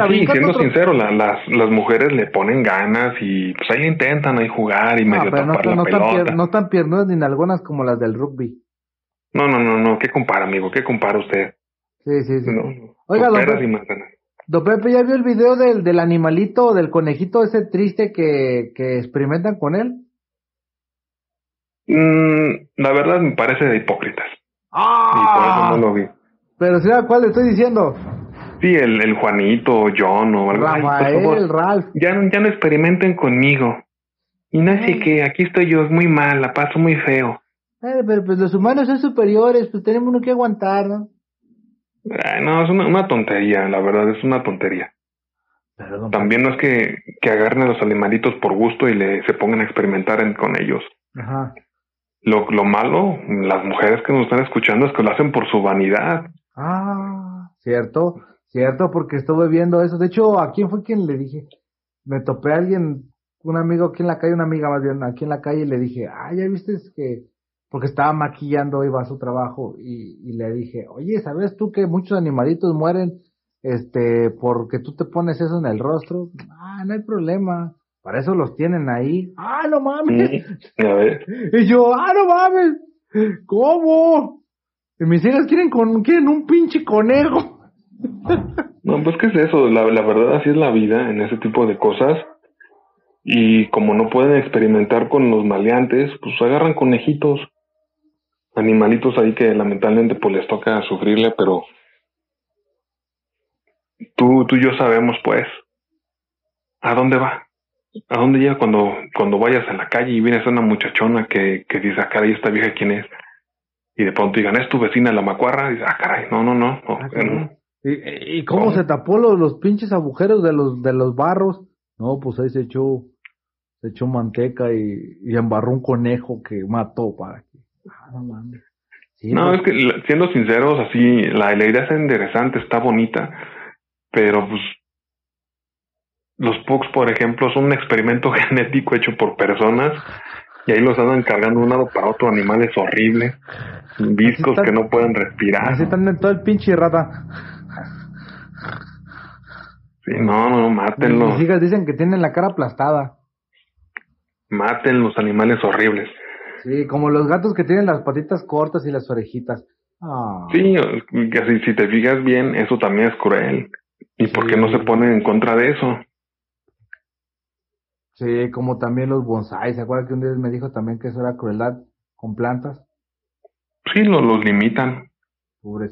sí, siendo sincero, las, las mujeres le ponen ganas y pues ahí intentan ahí jugar y medio no, tapar no, la no pelota. Tan no tan piernudas ni algunas como las del rugby. No, no, no, no, ¿qué compara, amigo? ¿Qué compara usted? Sí, sí, sí. Oiga, don Don Pepe, ¿ya vio el video del, del animalito, del conejito ese triste que, que experimentan con él? Mm, la verdad me parece de hipócritas. ¡Ah! Y por eso no lo vi. Pero ¿sí cuál le estoy diciendo? Sí, el, el Juanito, John o algo Rafael, Ralph. Ya, ya no experimenten conmigo. Y no sé qué, aquí estoy yo muy mal, la paso muy feo. Eh, pero pues los humanos son superiores, pues tenemos uno que aguantar, ¿no? no, es una, tontería, la verdad, es una tontería. También no es que, que agarren a los animalitos por gusto y le, se pongan a experimentar con ellos. Ajá. Lo, lo malo, las mujeres que nos están escuchando es que lo hacen por su vanidad. Ah, cierto, cierto, porque estuve viendo eso. De hecho, ¿a quién fue quien le dije? Me topé a alguien, un amigo aquí en la calle, una amiga más bien, aquí en la calle, y le dije, ah, ya viste que, porque estaba maquillando, iba a su trabajo, y, y le dije, oye, ¿sabes tú que muchos animalitos mueren, este, porque tú te pones eso en el rostro? Ah, no hay problema. Para eso los tienen ahí. ¡Ah, no mames! A ver. Y yo, ¡ah, no mames! ¿Cómo? Y mis hijas quieren, con, quieren un pinche conejo. No, pues, ¿qué es eso? La, verdad, así es la vida en ese tipo de cosas. Y como no pueden experimentar con los maleantes, pues agarran conejitos, animalitos ahí que lamentablemente pues les toca sufrirle, pero tú, tú y yo sabemos pues a dónde va. ¿A dónde llega cuando, cuando vayas en la calle y vienes a una muchachona que, que dice, ah, caray, esta vieja quién es? Y de pronto digan, es tu vecina la macuarra. Y dice, ah, caray, no, no, no. Ah, ¿Y, cómo se tapó los, los pinches agujeros de los, de los barros? No, pues ahí se echó, se echó manteca y, y embarró un conejo que mató para que. Ah, no mames. no, pues es que siendo sinceros, así, la, la idea es interesante, está bonita, pero pues los pugs, por ejemplo, son un experimento genético hecho por personas y ahí los andan cargando de un lado para otro, animales horribles, viscos que no pueden respirar. Así están en todo el pinche rata. Sí, no, no, mátenlos. Mis hijas dicen que tienen la cara aplastada. Maten los animales horribles. Sí, como los gatos que tienen las patitas cortas y las orejitas. Ah. Sí, si, si te fijas bien, eso también es cruel. ¿Y por qué no se ponen en contra de eso? Sí, como también los bonsai. ¿Se acuerda que un día me dijo también que eso era crueldad con plantas? Sí, lo, los limitan.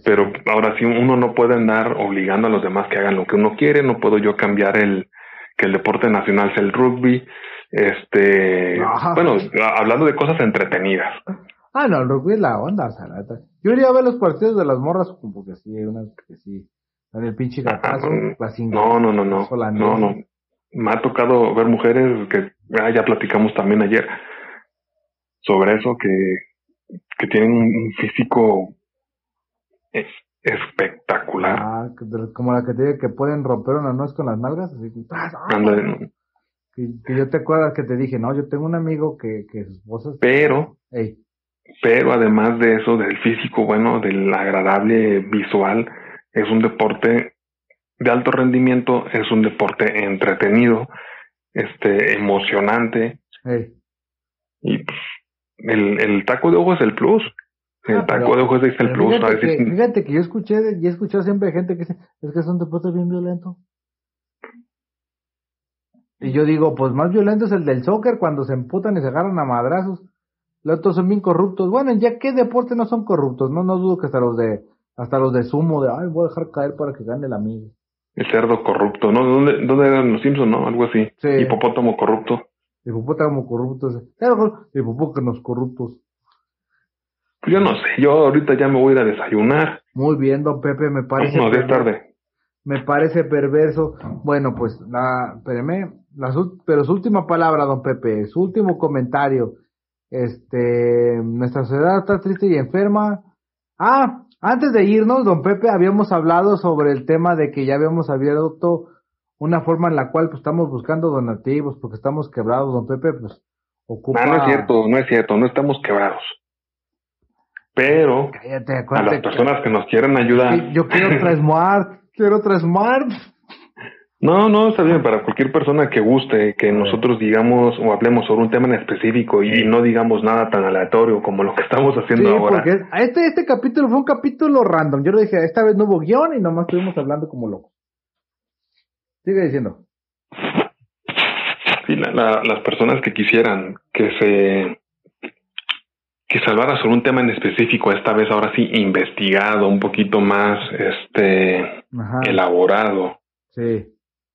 Pero ahora sí, uno no puede andar obligando a los demás que hagan lo que uno quiere. No puedo yo cambiar el que el deporte nacional sea el rugby. Este, bueno, hablando de cosas entretenidas. Ah, no, el rugby es la onda, sea, Yo iría a ver los partidos de las morras, porque sí, unas que sí. En el pinche gatazo, ah, no, no, no, no, no, no, me ha tocado ver mujeres que ah, ya platicamos también ayer sobre eso, que, que tienen un físico espectacular. Ah, como la que te digo que pueden romper una nuez con las nalgas. Así, que, yo te acuerdas que te dije, no, yo tengo un amigo que, que sus esposa... Pero, pero además de eso, del físico, bueno, del agradable visual, es un deporte de alto rendimiento, es un deporte entretenido, este, emocionante. Y pues, el, el taco de ojo es el plus. El taco de ojo es el plus. Fíjate que, fíjate que yo escuché y he escuchado siempre gente que dice, es que es un deporte bien violento. Y yo digo, pues más violento es el del soccer cuando se emputan y se agarran a madrazos. Los otros son bien corruptos. Bueno, ya qué deporte no son corruptos, no, no dudo que hasta los de, hasta los de sumo, de, ay, voy a dejar caer para que gane el amigo. El cerdo corrupto, ¿no? ¿Dónde, dónde eran los Simpsons, no? Algo así. Sí. Hipopótamo corrupto. Hipopótamo corrupto. Claro, hipopótamos corruptos. Yo no sé, yo ahorita ya me voy a ir a desayunar. Muy bien, don Pepe, me parece. No, de tarde. Me parece perverso. Bueno, pues, la, espéreme, la, pero su última palabra, don Pepe, su último comentario. Este, nuestra sociedad está triste y enferma. Ah, antes de irnos, don Pepe, habíamos hablado sobre el tema de que ya habíamos abierto una forma en la cual pues, estamos buscando donativos porque estamos quebrados, don Pepe, pues ocupa... No, no es cierto, no es cierto, no estamos quebrados. Pero a las personas que, nos quieren ayudar... Yo quiero otra Smart, quiero otra Smart. No, no, está bien, para cualquier persona que guste que nosotros digamos o hablemos sobre un tema en específico y no digamos nada tan aleatorio como lo que estamos haciendo ahora. Porque este, este capítulo fue un capítulo random. Yo le dije, esta vez no hubo guion y nomás estuvimos hablando como locos. Sigue diciendo. Sí, las personas que quisieran que se que salvara sobre un tema en específico, esta vez ahora sí investigado, un poquito más este elaborado, sí.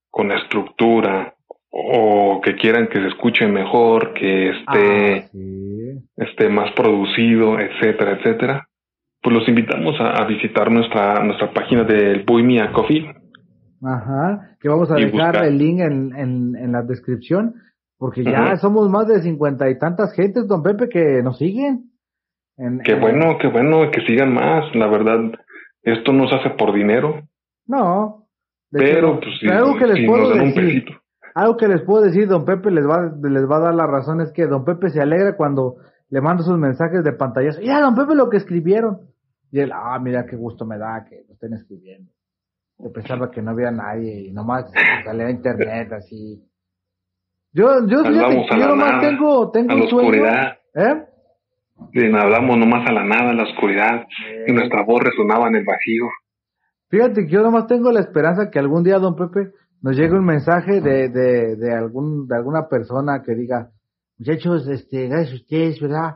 con estructura, o que quieran que se escuche mejor, que esté, ah, esté más producido, etcétera, etcétera, pues los invitamos a, visitar nuestra, nuestra página del Buy Coffee. Ajá, que vamos a dejar el link en, en, en, la descripción, porque ya somos más de cincuenta y tantas gentes, don Pepe, que nos siguen. qué bueno, qué bueno que sigan más, la verdad, esto no se hace por dinero. No. Pero, pues, si, algo que les puedo decir, algo que les puedo decir, don Pepe les va, les va a dar la razón, es que don Pepe se alegra cuando le mando sus mensajes de pantallas. Ya, don Pepe, lo que escribieron. Y él, ah, mira qué gusto me da que lo estén escribiendo. Yo pensaba que no había nadie y nomás salía a internet así. Yo, yo, yo nomás tengo, tengo un sueño. ¿Eh? hablamos nomás a la nada, en la oscuridad, y nuestra voz resonaba en el vacío. Fíjate que yo nomás tengo la esperanza que algún día, don Pepe, nos llegue un mensaje de, de, de, algún, de alguna persona que diga, muchachos, este, gracias a ustedes, ¿verdad?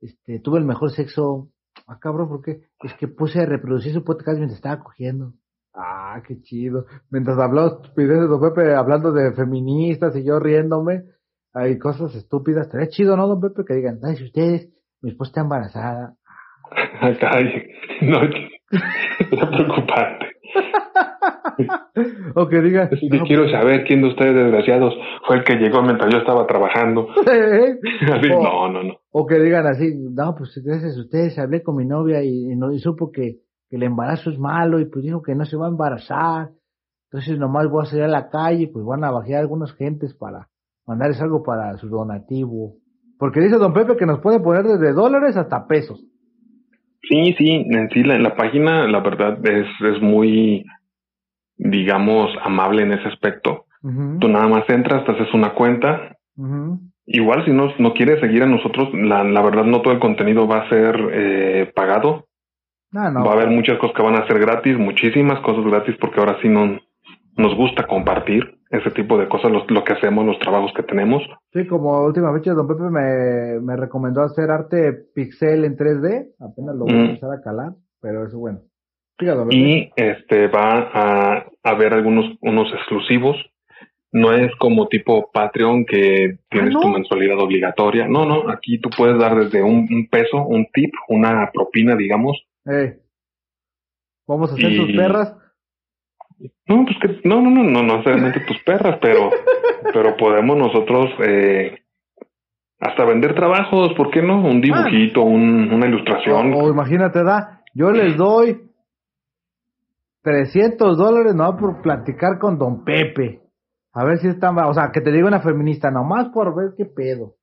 Este, tuve el mejor sexo. Ah, cabrón, ¿por qué? Es que puse a reproducir su podcast mientras estaba cogiendo. Ah, qué chido. Mientras habló de don Pepe, hablando de feministas y yo riéndome, hay cosas estúpidas. Estaría chido, ¿no, don Pepe? Que digan, gracias a ustedes, mi esposa está embarazada. Ay, no, es preocupante. o que diga. quiero saber quién de ustedes, desgraciados, fue el que llegó mientras yo estaba trabajando. o, no, no, no. O que digan así, no, pues gracias a ustedes hablé con mi novia y, no, y supo que, el embarazo es malo y pues dijo que no se va a embarazar. Entonces nomás voy a salir a la calle, pues van a bajar algunas gentes para mandarles algo para su donativo. Porque dice don Pepe que nos puede poner desde dólares hasta pesos. Sí, sí, en sí la, la página, la verdad, es, es muy digamos, amable en ese aspecto. Tú nada más entras, te haces una cuenta. Igual si no, no quieres seguir a nosotros, la, la verdad no todo el contenido va a ser eh, pagado. Ah, va a haber muchas cosas que van a ser gratis, muchísimas cosas gratis, porque ahora sí no, nos gusta compartir ese tipo de cosas, lo que hacemos, los trabajos que tenemos. Sí, como última fecha, don Pepe me, me recomendó hacer arte pixel en 3D, apenas lo voy a empezar a calar, pero eso bueno y este va a haber algunos unos exclusivos. No es como tipo Patreon que tienes tu mensualidad obligatoria. No, no, aquí tú puedes dar desde un, peso, un tip, una propina, digamos. Vamos a hacer tus perras. No, pues que no, no, no, no, no necesariamente tus perras, pero, pero podemos nosotros eh, hasta vender trabajos, ¿por qué no? Un dibujito, un, una ilustración. o imagínate, da, yo les doy 300 dólares no por platicar con don Pepe. A ver si está, o sea, que te diga una feminista, nomás por ver qué pedo.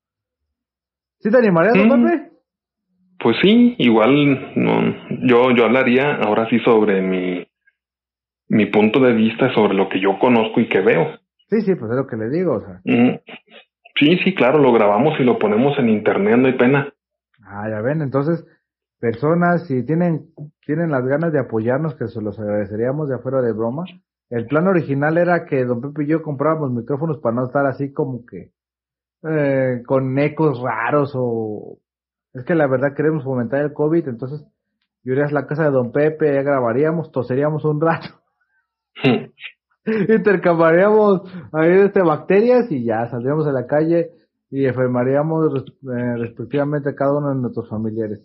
¿Sí te animarías, don mm. Pepe? Pues sí, igual no, yo, yo hablaría ahora sí sobre mi, mi punto de vista, sobre lo que yo conozco y que veo. Sí, sí, pues es lo que le digo, o sea. Mm. Sí, sí, claro, lo grabamos y lo ponemos en internet, no hay pena. Ah, ya ven, entonces, personas, si tienen, tienen las ganas de apoyarnos, que se los agradeceríamos de afuera de broma. El plan original era que don Pepe y yo comprábamos micrófonos para no estar así como que eh, con ecos raros o... Es que la verdad queremos fomentar el COVID, entonces yo iría a la casa de don Pepe, ya grabaríamos, toseríamos un rato. intercambiaríamos ahí este, bacterias y ya saldríamos a la calle y enfermaríamos eh, respectivamente a cada uno de nuestros familiares.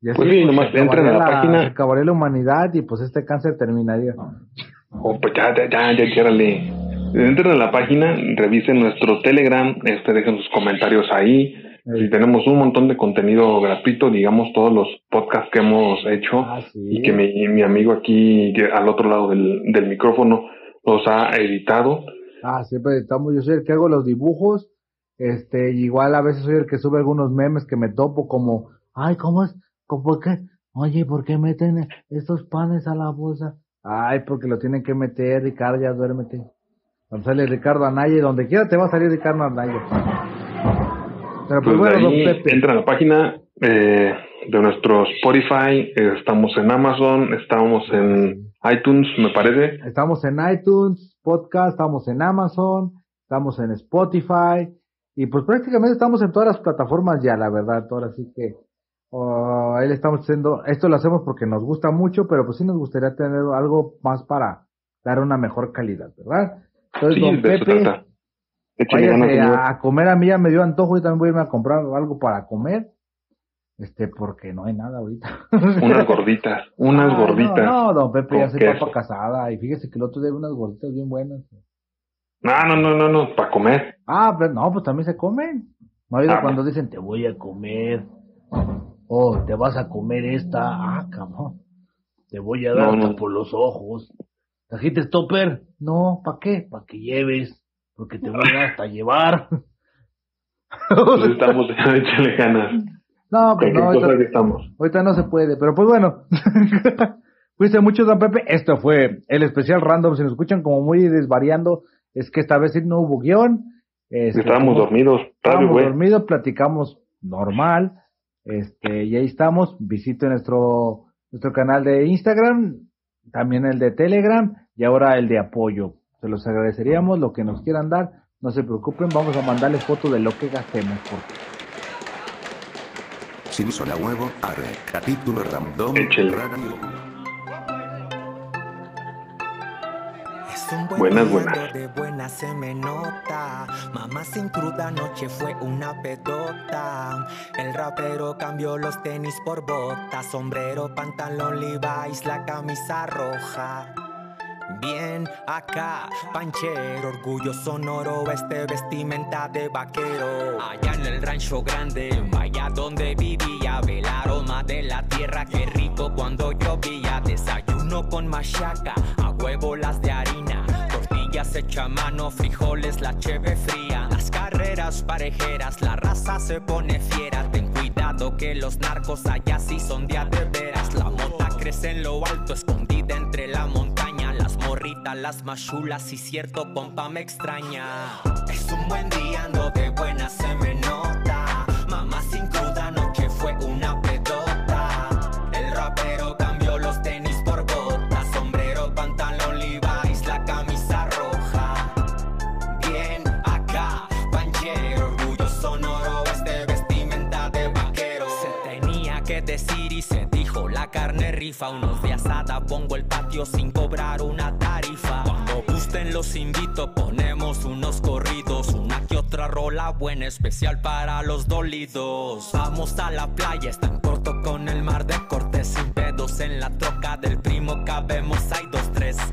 pues sí, nomás entren a la, página. Acabaría la humanidad y pues este cáncer terminaría. Oh, pues ya, ya, ya, ya, Entren a la página, revisen nuestro Telegram, este, dejen sus comentarios ahí. Y tenemos un montón de contenido gratuito, digamos, todos los podcasts que hemos hecho ah, y que mi, mi amigo aquí al otro lado del, del micrófono los ha editado. Ah, siempre editamos. Yo soy el que hago los dibujos. Este, igual a veces soy el que sube algunos memes que me topo como, ay, ¿cómo es? ¿Por qué? Oye, ¿por qué meten estos panes a la bolsa? Ay, porque lo tienen que meter, Ricardo, ya duérmete. Cuando sale Ricardo Anaya, donde quiera te va a salir Ricardo Anaya. Pero pues, pues bueno, entra a la página eh, de nuestro Spotify, estamos en Amazon, estamos en iTunes, me parece. Estamos en iTunes, podcast, estamos en Amazon, estamos en Spotify y pues prácticamente estamos en todas las plataformas ya, la verdad, ahora sí que ahí le estamos haciendo, esto lo hacemos porque nos gusta mucho, pero pues sí nos gustaría tener algo más para dar una mejor calidad, ¿verdad? Entonces, don Pepe, váyase a comer a mí ya me dio antojo y también voy a irme a comprar algo para comer. Este, porque no hay nada ahorita. Unas gorditas, unas gorditas. No, don Pepe ya se papa casada y fíjese que el otro día unas gorditas bien buenas. No, no, no, no, no, para comer. Ah, pero no, pues también se comen. No ha ah, cuando dicen te voy a comer. Oh, te vas a comer esta. Ah, cabrón. Te voy a dar por los ojos. ¿Trajiste stopper? No, ¿para qué? Para que lleves. Porque te voy a hasta llevar. Pues estamos, échale ganas. No, pues no, ahorita, no se puede, pero pues bueno. Fuiste mucho, don Pepe. Esto fue el especial random. Si nos escuchan como muy desvariando, es que esta vez no hubo guion. Este, estábamos dormidos. Estábamos dormidos, platicamos normal. Este, y ahí estamos. Visite nuestro, nuestro canal de Instagram, también el de Telegram y ahora el de apoyo. Se los agradeceríamos lo que nos quieran dar. No se preocupen, vamos a mandarles fotos de lo que gastemos. Porque Simpson a huevo, arre, capítulo random, radio. Buenas, buenas. De buena se me nota. Mamá sin cruda noche fue una pedota. El rapero cambió los tenis por botas, sombrero, pantalón Levi's, la camisa roja. Bien acá, panchero, orgullo sonoro, este vestimenta de vaquero. Allá en el rancho grande, vaya donde vivía, ve el aroma de la tierra, qué rico cuando llovía. Desayuno con machaca, a huevo las de harina, tortillas hecha mano, frijoles, la cheve fría. Las carreras parejeras, la raza se pone fiera, ten cuidado que los narcos allá sí son de veras. La mota crece en lo alto, escondida entre la montaña las machulas y cierto pompa me extraña. Es un buen día, ando de buena, se me nota. Unos de asada, pongo el patio sin cobrar una los invito, ponemos unos corridos, una que otra rola buena, especial para los dolidos. Vamos a la playa, está en corto con el mar de cortes, sin pedos en la troca del primo, cabemos, hay dos,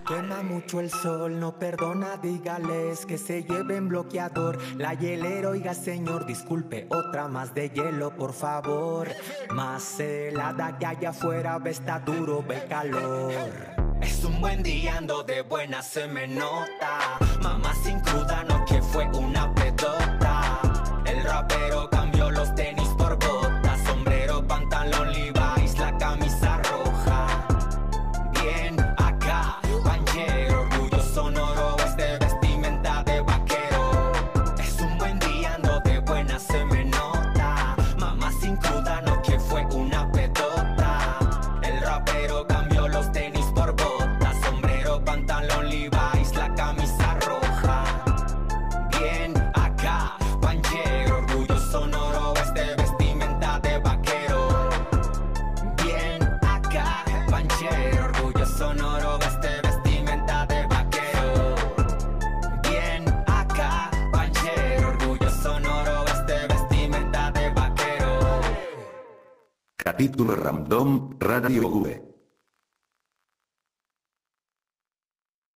Quema mucho el sol, no perdona, dígales que se lleven bloqueador. La hielera, oiga señor, disculpe, otra más de hielo, por favor. Más helada que allá afuera, ve está duro, ve calor. Es un buen día, ando de buena, se me nota. Mamá sin cruda, no que fue una Capítulo Random, Radio V.